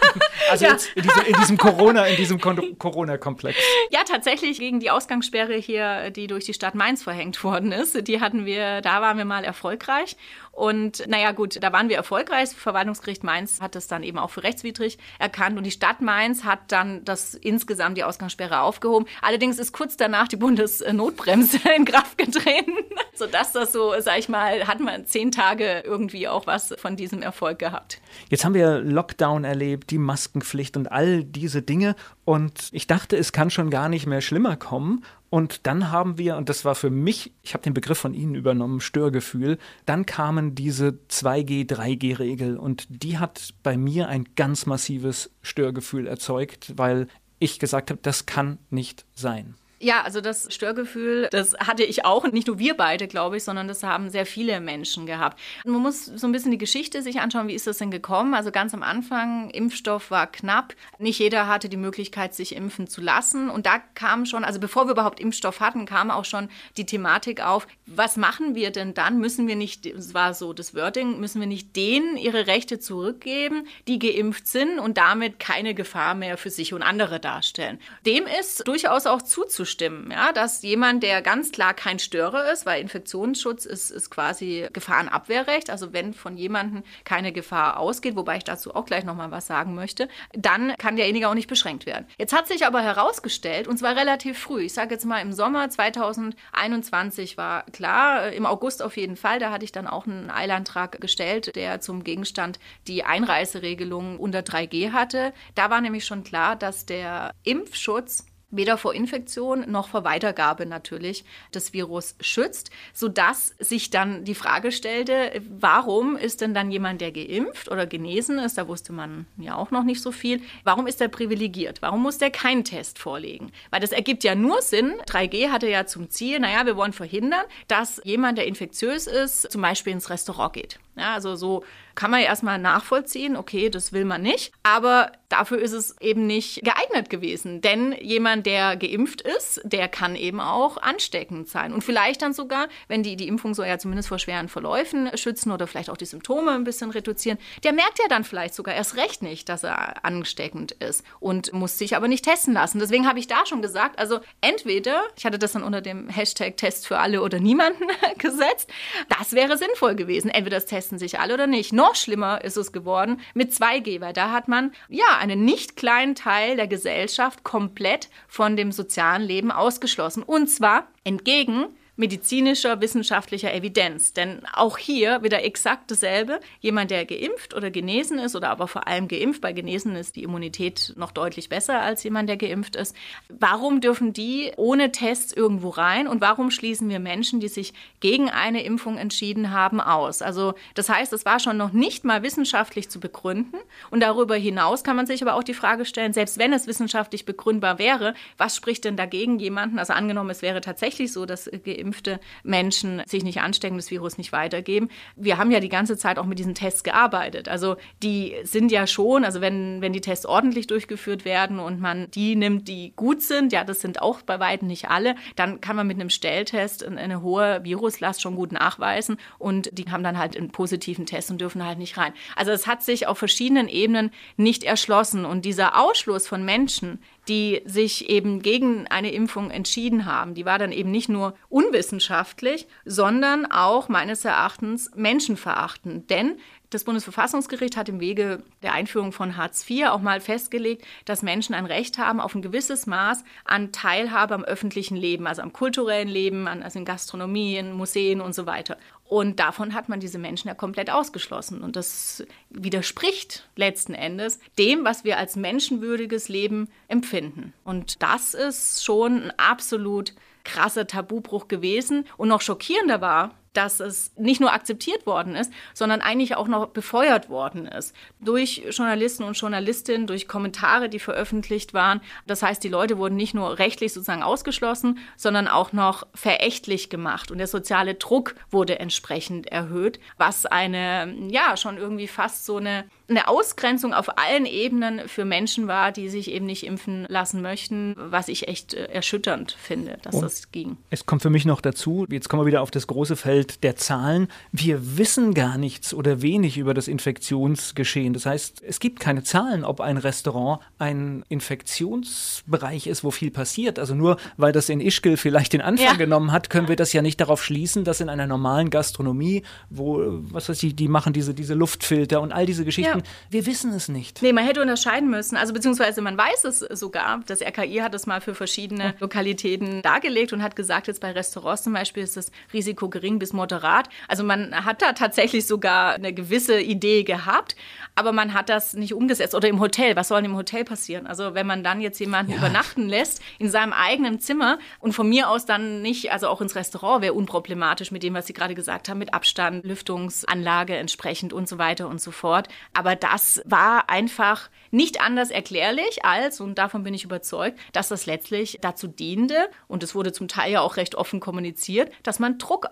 Also ja. in, diesem, in diesem Corona, in diesem Corona-Komplex. Ja, tatsächlich gegen die Ausgangssperre hier, die durch die Stadt Mainz verhängt worden ist. Die hatten wir, da waren wir mal erfolgreich. Und naja, gut, da waren wir erfolgreich. Das Verwaltungsgericht Mainz hat das dann eben auch für rechtswidrig erkannt und die Stadt Mainz hat dann das insgesamt die Ausgangssperre aufgehoben. Allerdings ist kurz danach die Bundesnotbremse in Kraft getreten, sodass das so, sag ich mal, hat man zehn Tage irgendwie auch was von diesem Erfolg gehabt. Jetzt haben wir Lockdown erlebt, die Maskenpflicht und all diese Dinge. Und ich dachte, es kann schon gar nicht mehr schlimmer kommen. Und dann haben wir, und das war für mich, ich habe den Begriff von Ihnen übernommen, Störgefühl, dann kamen diese 2G, 3G-Regel und die hat bei mir ein ganz massives Störgefühl erzeugt, weil ich gesagt habe, das kann nicht sein. Ja, also das Störgefühl, das hatte ich auch, nicht nur wir beide, glaube ich, sondern das haben sehr viele Menschen gehabt. Man muss so ein bisschen die Geschichte sich anschauen, wie ist das denn gekommen? Also ganz am Anfang, Impfstoff war knapp, nicht jeder hatte die Möglichkeit, sich impfen zu lassen. Und da kam schon, also bevor wir überhaupt Impfstoff hatten, kam auch schon die Thematik auf, was machen wir denn dann? Müssen wir nicht, es war so das Wording, müssen wir nicht denen ihre Rechte zurückgeben, die geimpft sind und damit keine Gefahr mehr für sich und andere darstellen? Dem ist durchaus auch zuzustimmen zustimmen, ja, dass jemand, der ganz klar kein Störer ist, weil Infektionsschutz ist, ist quasi Gefahrenabwehrrecht, also wenn von jemandem keine Gefahr ausgeht, wobei ich dazu auch gleich nochmal was sagen möchte, dann kann derjenige auch nicht beschränkt werden. Jetzt hat sich aber herausgestellt, und zwar relativ früh, ich sage jetzt mal im Sommer 2021 war klar, im August auf jeden Fall, da hatte ich dann auch einen Eilantrag gestellt, der zum Gegenstand die Einreiseregelung unter 3G hatte. Da war nämlich schon klar, dass der Impfschutz weder vor Infektion noch vor Weitergabe natürlich des Virus schützt, sodass sich dann die Frage stellte, warum ist denn dann jemand, der geimpft oder genesen ist, da wusste man ja auch noch nicht so viel, warum ist er privilegiert? Warum muss der keinen Test vorlegen? Weil das ergibt ja nur Sinn. 3G hatte ja zum Ziel, naja, wir wollen verhindern, dass jemand, der infektiös ist, zum Beispiel ins Restaurant geht. Ja, also so kann man ja erstmal nachvollziehen, okay, das will man nicht. Aber dafür ist es eben nicht geeignet gewesen. Denn jemand, der geimpft ist, der kann eben auch ansteckend sein. Und vielleicht dann sogar, wenn die, die Impfung soll ja zumindest vor schweren Verläufen schützen oder vielleicht auch die Symptome ein bisschen reduzieren, der merkt ja dann vielleicht sogar erst recht nicht, dass er ansteckend ist und muss sich aber nicht testen lassen. Deswegen habe ich da schon gesagt, also entweder, ich hatte das dann unter dem Hashtag Test für alle oder niemanden gesetzt, das wäre sinnvoll gewesen. Entweder das testen sich alle oder nicht noch schlimmer ist es geworden mit 2G, weil da hat man ja einen nicht kleinen Teil der Gesellschaft komplett von dem sozialen Leben ausgeschlossen. Und zwar entgegen medizinischer, wissenschaftlicher Evidenz. Denn auch hier wieder exakt dasselbe. Jemand, der geimpft oder genesen ist oder aber vor allem geimpft, bei Genesen ist die Immunität noch deutlich besser als jemand, der geimpft ist. Warum dürfen die ohne Tests irgendwo rein und warum schließen wir Menschen, die sich gegen eine Impfung entschieden haben, aus? Also das heißt, es war schon noch nicht mal wissenschaftlich zu begründen und darüber hinaus kann man sich aber auch die Frage stellen, selbst wenn es wissenschaftlich begründbar wäre, was spricht denn dagegen jemanden? Also angenommen, es wäre tatsächlich so, dass geimpft geimpfte Menschen sich nicht anstecken, das Virus nicht weitergeben. Wir haben ja die ganze Zeit auch mit diesen Tests gearbeitet. Also die sind ja schon, also wenn, wenn die Tests ordentlich durchgeführt werden und man die nimmt, die gut sind, ja, das sind auch bei weitem nicht alle, dann kann man mit einem Stelltest eine hohe Viruslast schon gut nachweisen und die haben dann halt einen positiven Test und dürfen halt nicht rein. Also es hat sich auf verschiedenen Ebenen nicht erschlossen und dieser Ausschluss von Menschen, die sich eben gegen eine Impfung entschieden haben. Die war dann eben nicht nur unwissenschaftlich, sondern auch meines Erachtens menschenverachtend. Denn das Bundesverfassungsgericht hat im Wege der Einführung von Hartz IV auch mal festgelegt, dass Menschen ein Recht haben auf ein gewisses Maß an Teilhabe am öffentlichen Leben, also am kulturellen Leben, also in Gastronomie, in Museen und so weiter. Und davon hat man diese Menschen ja komplett ausgeschlossen. Und das widerspricht letzten Endes dem, was wir als menschenwürdiges Leben empfinden. Und das ist schon ein absolut krasser Tabubruch gewesen. Und noch schockierender war, dass es nicht nur akzeptiert worden ist, sondern eigentlich auch noch befeuert worden ist. Durch Journalisten und Journalistinnen, durch Kommentare, die veröffentlicht waren. Das heißt, die Leute wurden nicht nur rechtlich sozusagen ausgeschlossen, sondern auch noch verächtlich gemacht. Und der soziale Druck wurde entsprechend erhöht, was eine, ja, schon irgendwie fast so eine eine Ausgrenzung auf allen Ebenen für Menschen war, die sich eben nicht impfen lassen möchten, was ich echt äh, erschütternd finde, dass Und das ging. Es kommt für mich noch dazu, jetzt kommen wir wieder auf das große Feld Welt der Zahlen. Wir wissen gar nichts oder wenig über das Infektionsgeschehen. Das heißt, es gibt keine Zahlen, ob ein Restaurant ein Infektionsbereich ist, wo viel passiert. Also nur weil das in Ischgl vielleicht den Anfang ja. genommen hat, können wir das ja nicht darauf schließen, dass in einer normalen Gastronomie, wo, was weiß ich, die machen diese, diese Luftfilter und all diese Geschichten, ja. wir wissen es nicht. Nee, man hätte unterscheiden müssen. Also beziehungsweise man weiß es sogar. Das RKI hat es mal für verschiedene Lokalitäten dargelegt und hat gesagt, jetzt bei Restaurants zum Beispiel ist das Risiko gering bis moderat. Also man hat da tatsächlich sogar eine gewisse Idee gehabt, aber man hat das nicht umgesetzt. Oder im Hotel, was soll im Hotel passieren? Also wenn man dann jetzt jemanden ja. übernachten lässt in seinem eigenen Zimmer und von mir aus dann nicht, also auch ins Restaurant wäre unproblematisch mit dem, was Sie gerade gesagt haben, mit Abstand, Lüftungsanlage entsprechend und so weiter und so fort. Aber das war einfach nicht anders erklärlich als, und davon bin ich überzeugt, dass das letztlich dazu diente, und es wurde zum Teil ja auch recht offen kommuniziert, dass man Druck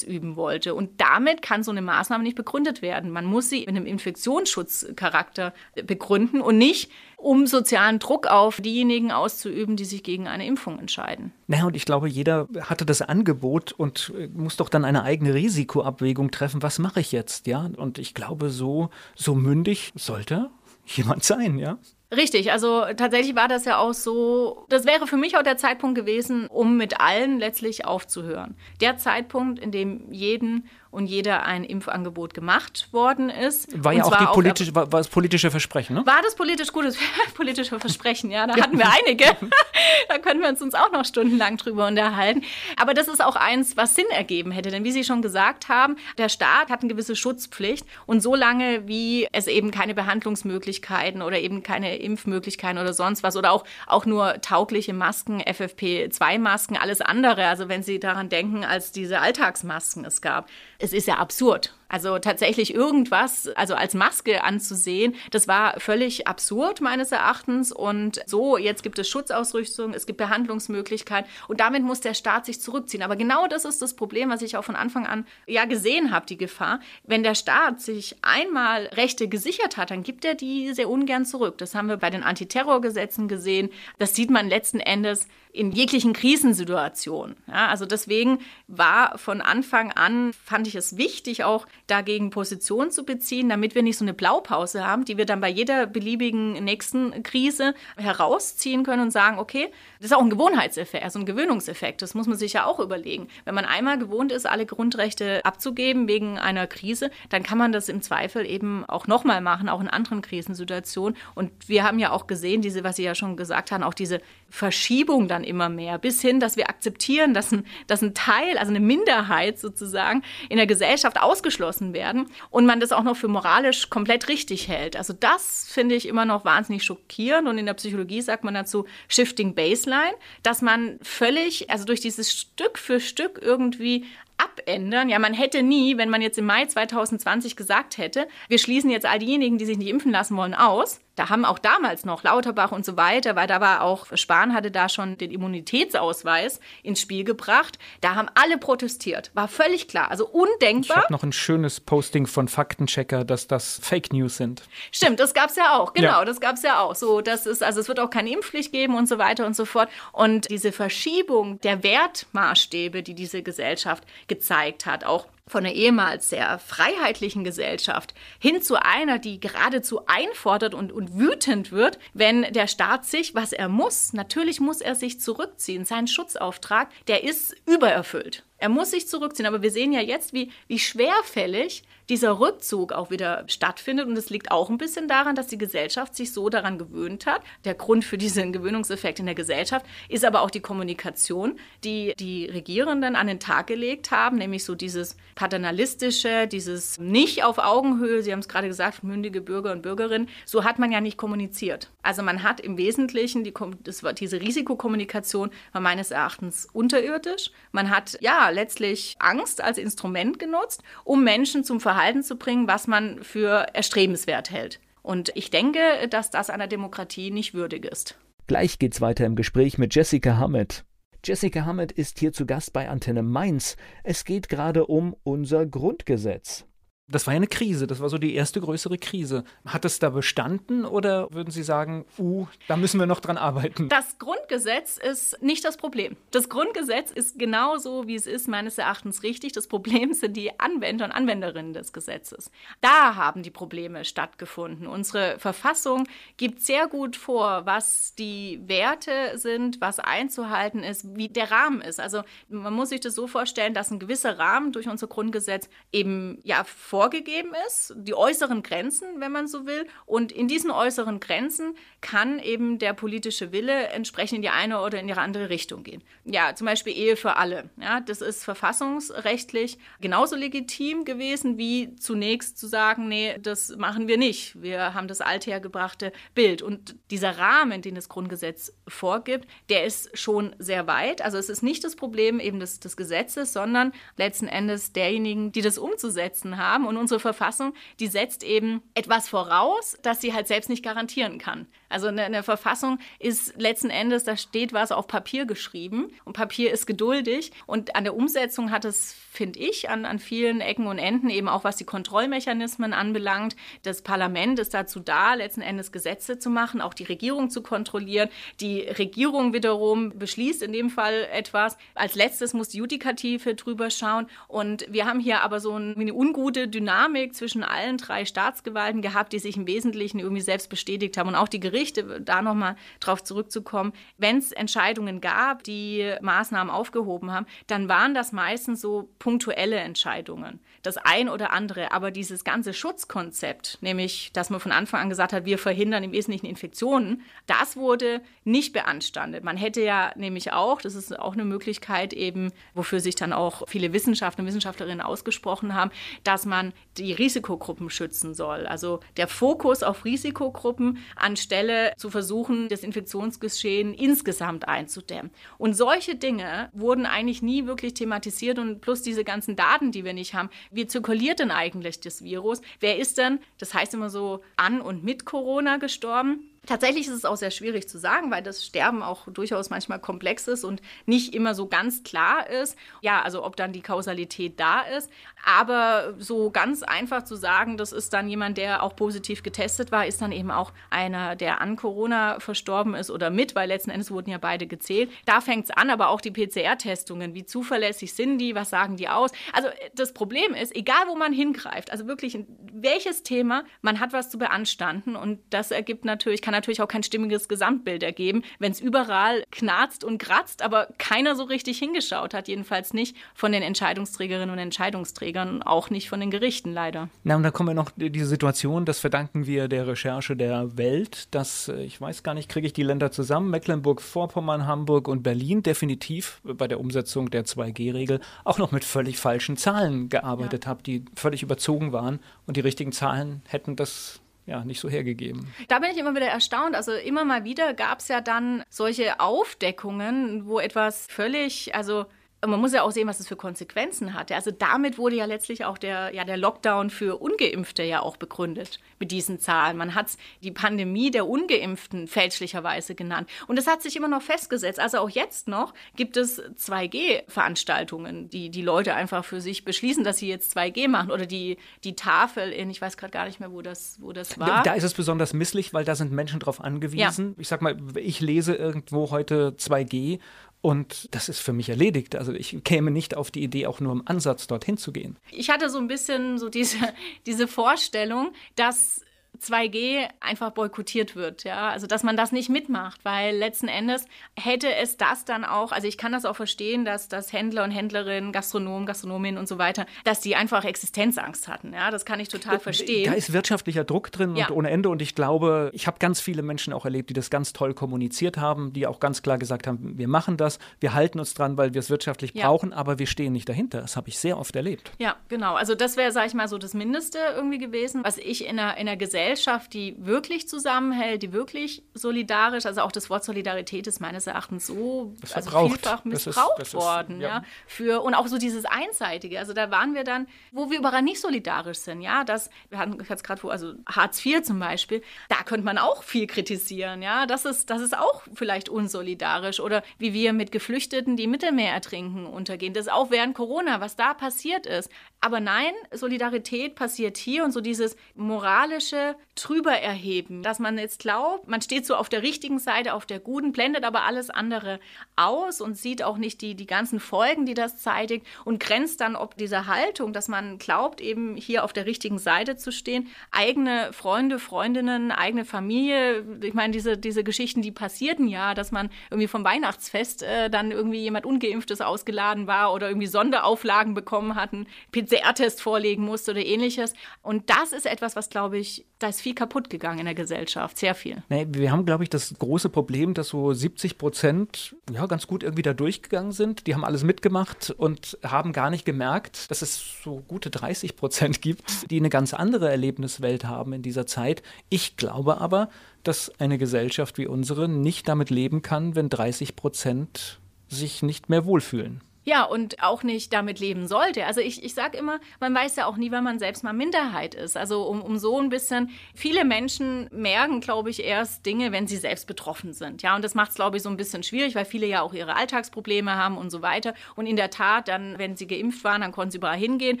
ausüben wollte. Und damit kann so eine Maßnahme nicht begründet werden. Man muss sie in einem Infektionsschutzcharakter begründen und nicht, um sozialen Druck auf diejenigen auszuüben, die sich gegen eine Impfung entscheiden. Naja, und ich glaube, jeder hatte das Angebot und äh, muss doch dann eine eigene Risikoabwägung treffen. Was mache ich jetzt? Ja, und ich glaube, so, so mündig sollte jemand sein, ja? Richtig, also tatsächlich war das ja auch so, das wäre für mich auch der Zeitpunkt gewesen, um mit allen letztlich aufzuhören. Der Zeitpunkt, in dem jeden und jeder ein Impfangebot gemacht worden ist. War ja auch, die politische, war, war, das politische Versprechen, ne? War das politisch gutes politische Versprechen, ja. Da hatten wir einige. da können wir uns, uns auch noch stundenlang drüber unterhalten. Aber das ist auch eins, was Sinn ergeben hätte. Denn wie Sie schon gesagt haben, der Staat hat eine gewisse Schutzpflicht. Und solange wie es eben keine Behandlungsmöglichkeiten oder eben keine Impfmöglichkeiten oder sonst was oder auch, auch nur taugliche Masken, FFP2-Masken, alles andere, also wenn Sie daran denken, als diese Alltagsmasken es gab, es ist ja absurd. Also tatsächlich irgendwas, also als Maske anzusehen, das war völlig absurd meines Erachtens. Und so, jetzt gibt es Schutzausrüstung, es gibt Behandlungsmöglichkeiten und damit muss der Staat sich zurückziehen. Aber genau das ist das Problem, was ich auch von Anfang an ja gesehen habe, die Gefahr. Wenn der Staat sich einmal Rechte gesichert hat, dann gibt er die sehr ungern zurück. Das haben wir bei den Antiterrorgesetzen gesehen. Das sieht man letzten Endes in jeglichen Krisensituationen. Ja, also deswegen war von Anfang an, fand ich es wichtig, auch dagegen Position zu beziehen, damit wir nicht so eine Blaupause haben, die wir dann bei jeder beliebigen nächsten Krise herausziehen können und sagen, okay, das ist auch ein Gewohnheitseffekt, also ein Gewöhnungseffekt. Das muss man sich ja auch überlegen. Wenn man einmal gewohnt ist, alle Grundrechte abzugeben wegen einer Krise, dann kann man das im Zweifel eben auch nochmal machen, auch in anderen Krisensituationen. Und wir haben ja auch gesehen, diese, was Sie ja schon gesagt haben, auch diese Verschiebung dann immer mehr, bis hin, dass wir akzeptieren, dass ein, dass ein Teil, also eine Minderheit sozusagen in der Gesellschaft ausgeschlossen werden und man das auch noch für moralisch komplett richtig hält. Also das finde ich immer noch wahnsinnig schockierend und in der Psychologie sagt man dazu Shifting Baseline, dass man völlig, also durch dieses Stück für Stück irgendwie abändern. Ja, man hätte nie, wenn man jetzt im Mai 2020 gesagt hätte, wir schließen jetzt all diejenigen, die sich nicht impfen lassen wollen, aus, da haben auch damals noch Lauterbach und so weiter, weil da war auch, Spahn hatte da schon den Immunitätsausweis ins Spiel gebracht. Da haben alle protestiert. War völlig klar. Also undenkbar. Ich habe noch ein schönes Posting von Faktenchecker, dass das Fake News sind. Stimmt, das gab es ja auch. Genau, ja. das gab es ja auch. So, das ist, also es wird auch keine Impfpflicht geben und so weiter und so fort. Und diese Verschiebung der Wertmaßstäbe, die diese Gesellschaft gezeigt hat, auch von einer ehemals sehr freiheitlichen Gesellschaft hin zu einer, die geradezu einfordert und, und wütend wird, wenn der Staat sich, was er muss, natürlich muss er sich zurückziehen. Sein Schutzauftrag, der ist übererfüllt. Er muss sich zurückziehen. Aber wir sehen ja jetzt, wie, wie schwerfällig dieser Rückzug auch wieder stattfindet. Und es liegt auch ein bisschen daran, dass die Gesellschaft sich so daran gewöhnt hat. Der Grund für diesen Gewöhnungseffekt in der Gesellschaft ist aber auch die Kommunikation, die die Regierenden an den Tag gelegt haben, nämlich so dieses paternalistische, dieses nicht auf Augenhöhe, Sie haben es gerade gesagt, mündige Bürger und Bürgerinnen, so hat man ja nicht kommuniziert. Also man hat im Wesentlichen, die, das diese Risikokommunikation war meines Erachtens unterirdisch. Man hat ja letztlich Angst als Instrument genutzt, um Menschen zum Verhalten Verhalten zu bringen, was man für erstrebenswert hält. Und ich denke, dass das einer Demokratie nicht würdig ist. Gleich geht's weiter im Gespräch mit Jessica Hammett. Jessica Hammett ist hier zu Gast bei Antenne Mainz. Es geht gerade um unser Grundgesetz. Das war ja eine Krise, das war so die erste größere Krise. Hat es da bestanden oder würden Sie sagen, uh, da müssen wir noch dran arbeiten? Das Grundgesetz ist nicht das Problem. Das Grundgesetz ist genauso, wie es ist, meines Erachtens richtig. Das Problem sind die Anwender und Anwenderinnen des Gesetzes. Da haben die Probleme stattgefunden. Unsere Verfassung gibt sehr gut vor, was die Werte sind, was einzuhalten ist, wie der Rahmen ist. Also man muss sich das so vorstellen, dass ein gewisser Rahmen durch unser Grundgesetz eben ja vorgegeben ist, die äußeren Grenzen, wenn man so will. Und in diesen äußeren Grenzen kann eben der politische Wille entsprechend in die eine oder in die andere Richtung gehen. Ja, zum Beispiel Ehe für alle. Ja, das ist verfassungsrechtlich genauso legitim gewesen, wie zunächst zu sagen, nee, das machen wir nicht. Wir haben das althergebrachte Bild. Und dieser Rahmen, den das Grundgesetz vorgibt, der ist schon sehr weit. Also es ist nicht das Problem eben des, des Gesetzes, sondern letzten Endes derjenigen, die das umzusetzen haben haben. Und unsere Verfassung, die setzt eben etwas voraus, das sie halt selbst nicht garantieren kann. Also eine, eine Verfassung ist letzten Endes, da steht was auf Papier geschrieben und Papier ist geduldig. Und an der Umsetzung hat es, finde ich, an, an vielen Ecken und Enden, eben auch was die Kontrollmechanismen anbelangt. Das Parlament ist dazu da, letzten Endes Gesetze zu machen, auch die Regierung zu kontrollieren. Die Regierung wiederum beschließt in dem Fall etwas. Als letztes muss die Judikative drüber schauen. Und wir haben hier aber so eine ungute Dynamik zwischen allen drei Staatsgewalten gehabt, die sich im Wesentlichen irgendwie selbst bestätigt haben. Und auch die Gerichte, da nochmal drauf zurückzukommen, wenn es Entscheidungen gab, die Maßnahmen aufgehoben haben, dann waren das meistens so punktuelle Entscheidungen. Das ein oder andere. Aber dieses ganze Schutzkonzept, nämlich, dass man von Anfang an gesagt hat, wir verhindern im Wesentlichen Infektionen, das wurde nicht beanstandet. Man hätte ja nämlich auch, das ist auch eine Möglichkeit eben, wofür sich dann auch viele Wissenschaftler und Wissenschaftlerinnen ausgesprochen haben, dass man man die Risikogruppen schützen soll. Also der Fokus auf Risikogruppen anstelle zu versuchen, das Infektionsgeschehen insgesamt einzudämmen. Und solche Dinge wurden eigentlich nie wirklich thematisiert und plus diese ganzen Daten, die wir nicht haben. Wie zirkuliert denn eigentlich das Virus? Wer ist denn, das heißt immer so, an und mit Corona gestorben? Tatsächlich ist es auch sehr schwierig zu sagen, weil das Sterben auch durchaus manchmal komplex ist und nicht immer so ganz klar ist. Ja, also ob dann die Kausalität da ist. Aber so ganz einfach zu sagen, das ist dann jemand, der auch positiv getestet war, ist dann eben auch einer, der an Corona verstorben ist oder mit, weil letzten Endes wurden ja beide gezählt. Da fängt es an, aber auch die PCR-Testungen, wie zuverlässig sind die, was sagen die aus? Also das Problem ist, egal wo man hingreift, also wirklich welches Thema, man hat was zu beanstanden und das ergibt natürlich, kann natürlich auch kein stimmiges Gesamtbild ergeben, wenn es überall knarzt und kratzt, aber keiner so richtig hingeschaut hat, jedenfalls nicht von den Entscheidungsträgerinnen und Entscheidungsträgern, auch nicht von den Gerichten leider. Na, und da kommen wir noch diese Situation, das verdanken wir der Recherche der Welt, dass, äh, ich weiß gar nicht, kriege ich die Länder zusammen, Mecklenburg-Vorpommern, Hamburg und Berlin definitiv bei der Umsetzung der 2G-Regel auch noch mit völlig falschen Zahlen gearbeitet ja. habe, die völlig überzogen waren und die richtigen Zahlen hätten das ja, nicht so hergegeben. Da bin ich immer wieder erstaunt. Also immer mal wieder gab es ja dann solche Aufdeckungen, wo etwas völlig, also man muss ja auch sehen, was es für Konsequenzen hatte. Also damit wurde ja letztlich auch der, ja, der Lockdown für Ungeimpfte ja auch begründet mit diesen Zahlen. Man hat die Pandemie der Ungeimpften fälschlicherweise genannt. Und das hat sich immer noch festgesetzt. Also auch jetzt noch gibt es 2G-Veranstaltungen, die die Leute einfach für sich beschließen, dass sie jetzt 2G machen. Oder die, die Tafel in, ich weiß gerade gar nicht mehr, wo das, wo das war. Da ist es besonders misslich, weil da sind Menschen drauf angewiesen. Ja. Ich sag mal, ich lese irgendwo heute 2G und das ist für mich erledigt. Also ich käme nicht auf die Idee, auch nur im Ansatz dorthin zu gehen. Ich hatte so ein bisschen so diese, diese Vorstellung, dass 2G einfach boykottiert wird, ja, also dass man das nicht mitmacht, weil letzten Endes hätte es das dann auch, also ich kann das auch verstehen, dass, dass Händler und Händlerinnen, Gastronomen, Gastronominnen und so weiter, dass die einfach Existenzangst hatten, ja, das kann ich total verstehen. Da ist wirtschaftlicher Druck drin ja. und ohne Ende und ich glaube, ich habe ganz viele Menschen auch erlebt, die das ganz toll kommuniziert haben, die auch ganz klar gesagt haben, wir machen das, wir halten uns dran, weil wir es wirtschaftlich ja. brauchen, aber wir stehen nicht dahinter, das habe ich sehr oft erlebt. Ja, genau, also das wäre, sage ich mal, so das Mindeste irgendwie gewesen, was ich in einer, in einer Gesellschaft Gesellschaft, die wirklich zusammenhält, die wirklich solidarisch, also auch das Wort Solidarität ist meines Erachtens so also vielfach missbraucht das ist, das worden, ist, ja. ja. Für, und auch so dieses Einseitige. Also da waren wir dann, wo wir überall nicht solidarisch sind, ja. Das, wir hatten jetzt gerade, also Hartz IV zum Beispiel, da könnte man auch viel kritisieren, ja. Das ist, das ist auch vielleicht unsolidarisch. Oder wie wir mit Geflüchteten, die im Mittelmeer ertrinken, untergehen. Das ist auch während Corona, was da passiert ist. Aber nein, Solidarität passiert hier und so dieses moralische Trübererheben, dass man jetzt glaubt, man steht so auf der richtigen Seite, auf der guten, blendet aber alles andere aus und sieht auch nicht die, die ganzen Folgen, die das zeitigt und grenzt dann ob dieser Haltung, dass man glaubt, eben hier auf der richtigen Seite zu stehen, eigene Freunde, Freundinnen, eigene Familie. Ich meine, diese, diese Geschichten, die passierten ja, dass man irgendwie vom Weihnachtsfest äh, dann irgendwie jemand Ungeimpftes ausgeladen war oder irgendwie Sonderauflagen bekommen hatten, PCR-Test vorlegen musste oder ähnliches. Und das ist etwas, was, glaube ich, da ist viel kaputt gegangen in der Gesellschaft, sehr viel. Nee, wir haben, glaube ich, das große Problem, dass so 70 Prozent ja ganz gut irgendwie da durchgegangen sind. Die haben alles mitgemacht und haben gar nicht gemerkt, dass es so gute 30 Prozent gibt, die eine ganz andere Erlebniswelt haben in dieser Zeit. Ich glaube aber, dass eine Gesellschaft wie unsere nicht damit leben kann, wenn 30 Prozent sich nicht mehr wohlfühlen. Ja, und auch nicht damit leben sollte. Also ich, ich sage immer, man weiß ja auch nie, wann man selbst mal Minderheit ist. Also um, um so ein bisschen, viele Menschen merken, glaube ich, erst Dinge, wenn sie selbst betroffen sind. Ja, und das macht es, glaube ich, so ein bisschen schwierig, weil viele ja auch ihre Alltagsprobleme haben und so weiter. Und in der Tat, dann, wenn sie geimpft waren, dann konnten sie überall hingehen,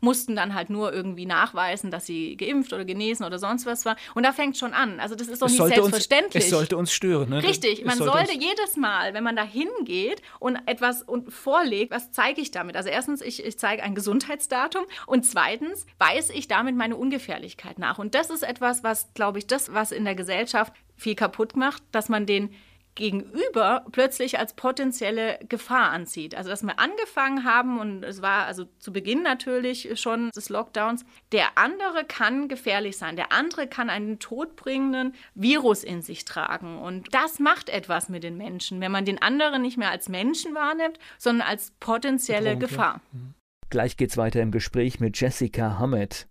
mussten dann halt nur irgendwie nachweisen, dass sie geimpft oder genesen oder sonst was war. Und da fängt schon an. Also das ist doch nicht selbstverständlich. Uns, es sollte uns stören. Ne? Richtig, man sollte, sollte jedes Mal, wenn man da hingeht und etwas und vorlegt, was zeige ich damit? Also erstens, ich, ich zeige ein Gesundheitsdatum und zweitens weise ich damit meine Ungefährlichkeit nach. Und das ist etwas, was, glaube ich, das, was in der Gesellschaft viel kaputt macht, dass man den Gegenüber plötzlich als potenzielle Gefahr anzieht. Also dass wir angefangen haben und es war also zu Beginn natürlich schon des Lockdowns, der andere kann gefährlich sein, der andere kann einen todbringenden Virus in sich tragen und das macht etwas mit den Menschen, wenn man den anderen nicht mehr als Menschen wahrnimmt, sondern als potenzielle Bedrohung, Gefahr. Ja. Mhm. Gleich geht's weiter im Gespräch mit Jessica Hammett.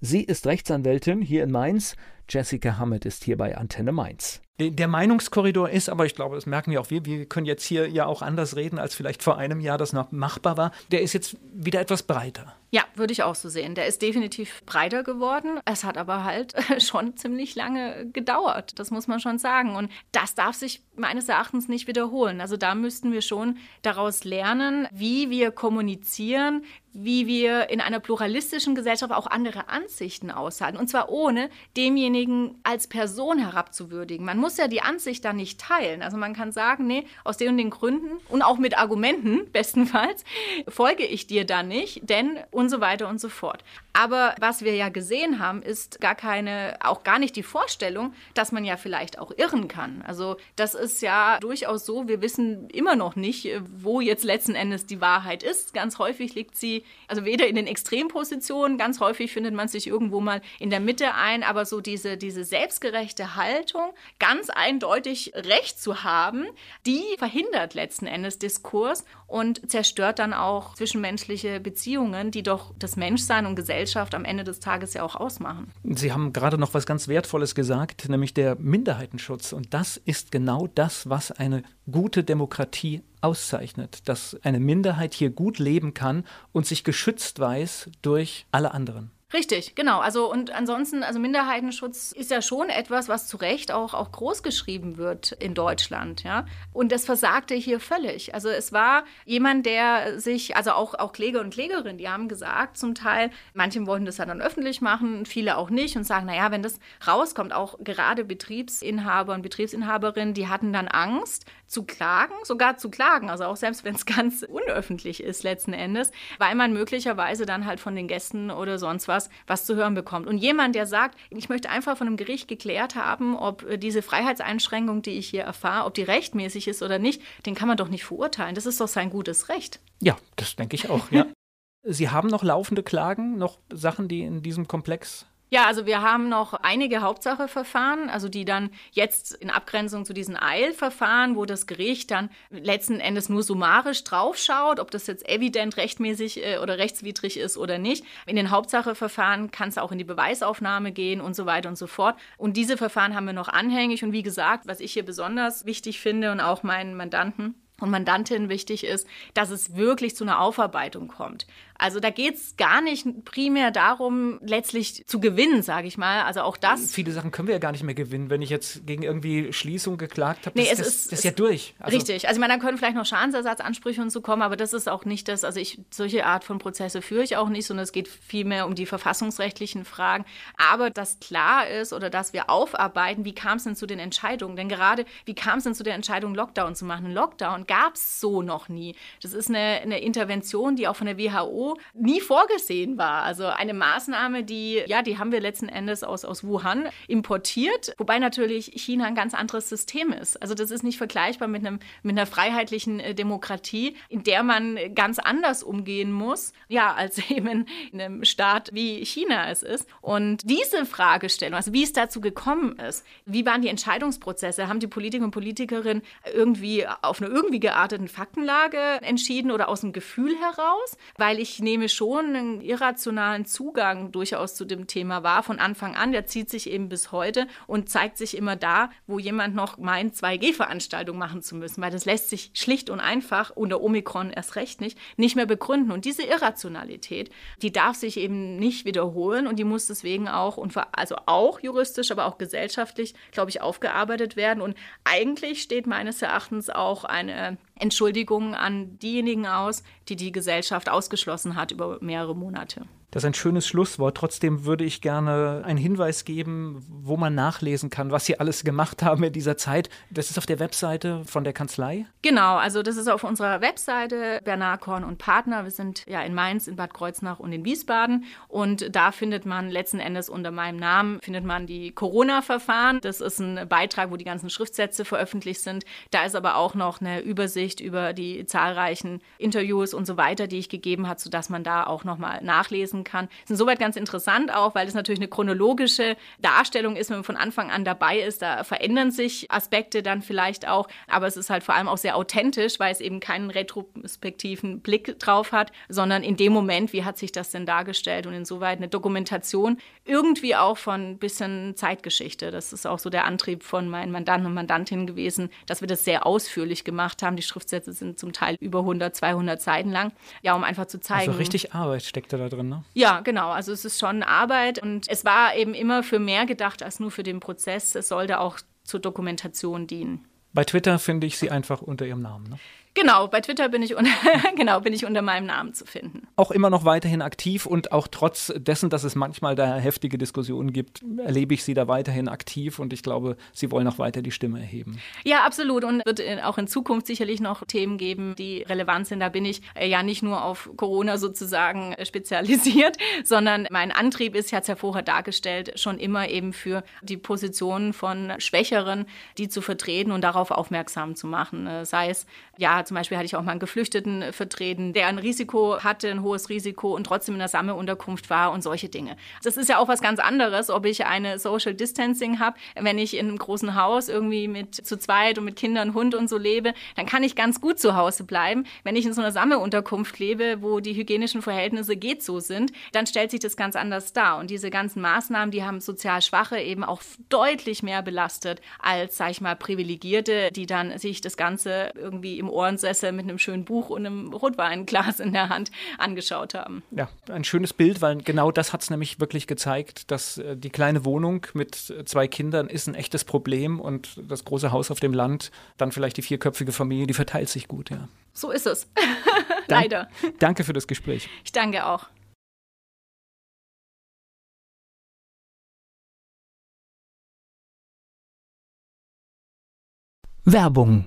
Sie ist Rechtsanwältin hier in Mainz. Jessica Hammett ist hier bei Antenne Mainz der Meinungskorridor ist, aber ich glaube, das merken wir auch wir, wir können jetzt hier ja auch anders reden, als vielleicht vor einem Jahr das noch machbar war. Der ist jetzt wieder etwas breiter. Ja, würde ich auch so sehen. Der ist definitiv breiter geworden. Es hat aber halt schon ziemlich lange gedauert. Das muss man schon sagen. Und das darf sich meines Erachtens nicht wiederholen. Also da müssten wir schon daraus lernen, wie wir kommunizieren, wie wir in einer pluralistischen Gesellschaft auch andere Ansichten aushalten. Und zwar ohne demjenigen als Person herabzuwürdigen. Man muss ja die Ansicht dann nicht teilen. Also man kann sagen, nee, aus den und den Gründen und auch mit Argumenten bestenfalls folge ich dir da nicht, denn und so weiter und so fort. Aber was wir ja gesehen haben, ist gar keine, auch gar nicht die Vorstellung, dass man ja vielleicht auch irren kann. Also das ist ja durchaus so, wir wissen immer noch nicht, wo jetzt letzten Endes die Wahrheit ist. Ganz häufig liegt sie, also weder in den Extrempositionen, ganz häufig findet man sich irgendwo mal in der Mitte ein, aber so diese, diese selbstgerechte Haltung, ganz eindeutig Recht zu haben, die verhindert letzten Endes Diskurs und zerstört dann auch zwischenmenschliche Beziehungen, die doch das Menschsein und Gesellschaft am Ende des Tages ja auch ausmachen. Sie haben gerade noch was ganz Wertvolles gesagt, nämlich der Minderheitenschutz. Und das ist genau das, was eine gute Demokratie auszeichnet, dass eine Minderheit hier gut leben kann und sich geschützt weiß durch alle anderen. Richtig, genau. Also und ansonsten, also Minderheitenschutz ist ja schon etwas, was zu Recht auch, auch groß geschrieben wird in Deutschland, ja. Und das versagte hier völlig. Also es war jemand, der sich, also auch, auch Kläger und Klägerinnen, die haben gesagt, zum Teil, manche wollten das ja dann öffentlich machen, viele auch nicht und sagen, naja, wenn das rauskommt, auch gerade Betriebsinhaber und Betriebsinhaberinnen, die hatten dann Angst zu klagen, sogar zu klagen, also auch selbst wenn es ganz unöffentlich ist letzten Endes, weil man möglicherweise dann halt von den Gästen oder sonst was was, was zu hören bekommt. Und jemand, der sagt, ich möchte einfach von einem Gericht geklärt haben, ob äh, diese Freiheitseinschränkung, die ich hier erfahre, ob die rechtmäßig ist oder nicht, den kann man doch nicht verurteilen. Das ist doch sein gutes Recht. Ja, das denke ich auch, ja. Sie haben noch laufende Klagen, noch Sachen, die in diesem Komplex Ja, also wir haben noch einige Hauptsacheverfahren, also die dann jetzt in Abgrenzung zu diesen Eilverfahren, wo das Gericht dann letzten Endes nur summarisch draufschaut, ob das jetzt evident rechtmäßig äh, oder rechtswidrig ist oder nicht. In den Hauptsacheverfahren kann es auch in die Beweisaufnahme gehen und so weiter und so fort. Und diese Verfahren haben wir noch anhängig. Und wie gesagt, was ich hier besonders wichtig finde und auch meinen Mandanten, und Mandantin wichtig ist, dass es wirklich zu einer Aufarbeitung kommt. Also da geht es gar nicht primär darum, letztlich zu gewinnen, sage ich mal. Also auch das. Viele Sachen können wir ja gar nicht mehr gewinnen. Wenn ich jetzt gegen irgendwie Schließung geklagt habe, nee, das, das, ist, das ist ja durch. Also richtig. Also ich meine, dann können vielleicht noch Schadensersatzansprüche und so kommen, aber das ist auch nicht das, also ich, solche Art von Prozesse führe ich auch nicht, sondern es geht vielmehr um die verfassungsrechtlichen Fragen. Aber dass klar ist oder dass wir aufarbeiten, wie kam es denn zu den Entscheidungen? Denn gerade, wie kam es denn zu der Entscheidung, Lockdown zu machen? Ein Lockdown gab es so noch nie. Das ist eine, eine Intervention, die auch von der WHO nie vorgesehen war. Also eine Maßnahme, die, ja, die haben wir letzten Endes aus, aus Wuhan importiert, wobei natürlich China ein ganz anderes System ist. Also das ist nicht vergleichbar mit, einem, mit einer freiheitlichen äh, Demokratie, in der man ganz anders umgehen muss, ja, als eben in einem Staat wie China es ist. Und diese Fragestellung, also wie es dazu gekommen ist, wie waren die Entscheidungsprozesse, haben die Politiker und Politikerinnen irgendwie auf einer irgendwie gearteten Faktenlage entschieden oder aus dem Gefühl heraus, weil ich nehme schon einen irrationalen Zugang durchaus zu dem Thema wahr von Anfang an. Der zieht sich eben bis heute und zeigt sich immer da, wo jemand noch meint, 2G-Veranstaltungen machen zu müssen, weil das lässt sich schlicht und einfach unter Omikron erst recht nicht, nicht mehr begründen. Und diese Irrationalität, die darf sich eben nicht wiederholen und die muss deswegen auch, und also auch juristisch, aber auch gesellschaftlich, glaube ich, aufgearbeitet werden. Und eigentlich steht meines Erachtens auch eine Entschuldigung an diejenigen aus, die die Gesellschaft ausgeschlossen hat über mehrere Monate. Das ist ein schönes Schlusswort. Trotzdem würde ich gerne einen Hinweis geben, wo man nachlesen kann, was Sie alles gemacht haben in dieser Zeit. Das ist auf der Webseite von der Kanzlei? Genau, also das ist auf unserer Webseite Bernard Korn und Partner. Wir sind ja in Mainz, in Bad Kreuznach und in Wiesbaden. Und da findet man letzten Endes unter meinem Namen, findet man die Corona-Verfahren. Das ist ein Beitrag, wo die ganzen Schriftsätze veröffentlicht sind. Da ist aber auch noch eine Übersicht über die zahlreichen Interviews und so weiter, die ich gegeben habe, sodass man da auch nochmal nachlesen lesen kann. ist insoweit ganz interessant auch, weil es natürlich eine chronologische Darstellung ist, wenn man von Anfang an dabei ist. Da verändern sich Aspekte dann vielleicht auch, aber es ist halt vor allem auch sehr authentisch, weil es eben keinen retrospektiven Blick drauf hat, sondern in dem Moment, wie hat sich das denn dargestellt und insoweit eine Dokumentation irgendwie auch von ein bisschen Zeitgeschichte. Das ist auch so der Antrieb von meinen Mandanten und Mandantinnen gewesen, dass wir das sehr ausführlich gemacht haben. Die Schriftsätze sind zum Teil über 100, 200 Seiten lang. Ja, um einfach zu also zeigen. Also richtig Arbeit steckt da drin, ne? Ja, genau. Also es ist schon Arbeit und es war eben immer für mehr gedacht als nur für den Prozess. Es sollte auch zur Dokumentation dienen. Bei Twitter finde ich sie einfach unter ihrem Namen. Ne? Genau, bei Twitter bin ich, un genau, bin ich unter meinem Namen zu finden. Auch immer noch weiterhin aktiv und auch trotz dessen, dass es manchmal da heftige Diskussionen gibt, erlebe ich Sie da weiterhin aktiv und ich glaube, Sie wollen auch weiter die Stimme erheben. Ja, absolut und wird auch in Zukunft sicherlich noch Themen geben, die relevant sind. Da bin ich äh, ja nicht nur auf Corona sozusagen äh, spezialisiert, sondern mein Antrieb ist, ich hatte es ja vorher dargestellt, schon immer eben für die Positionen von Schwächeren, die zu vertreten und darauf aufmerksam zu machen. Äh, sei es ja zum Beispiel hatte ich auch mal einen Geflüchteten äh, vertreten, der ein Risiko hatte, ein hohes Risiko und trotzdem in der Sammelunterkunft war und solche Dinge. Das ist ja auch was ganz anderes, ob ich eine Social Distancing habe, wenn ich in einem großen Haus irgendwie mit zu zweit und mit Kindern, Hund und so lebe, dann kann ich ganz gut zu Hause bleiben. Wenn ich in so einer Sammelunterkunft lebe, wo die hygienischen Verhältnisse geht so sind, dann stellt sich das ganz anders dar. Und diese ganzen Maßnahmen, die haben sozial Schwache eben auch deutlich mehr belastet als, sag ich mal, Privilegierte, die dann sich das Ganze irgendwie im Ohr Ohrensessel mit einem schönen Buch und einem Rotweinglas in der Hand angeschaut haben. Ja, ein schönes Bild, weil genau das hat es nämlich wirklich gezeigt, dass äh, die kleine Wohnung mit äh, zwei Kindern ist ein echtes Problem und das große Haus auf dem Land, dann vielleicht die vierköpfige Familie, die verteilt sich gut, ja. So ist es. Leider. Danke für das Gespräch. Ich danke auch. Werbung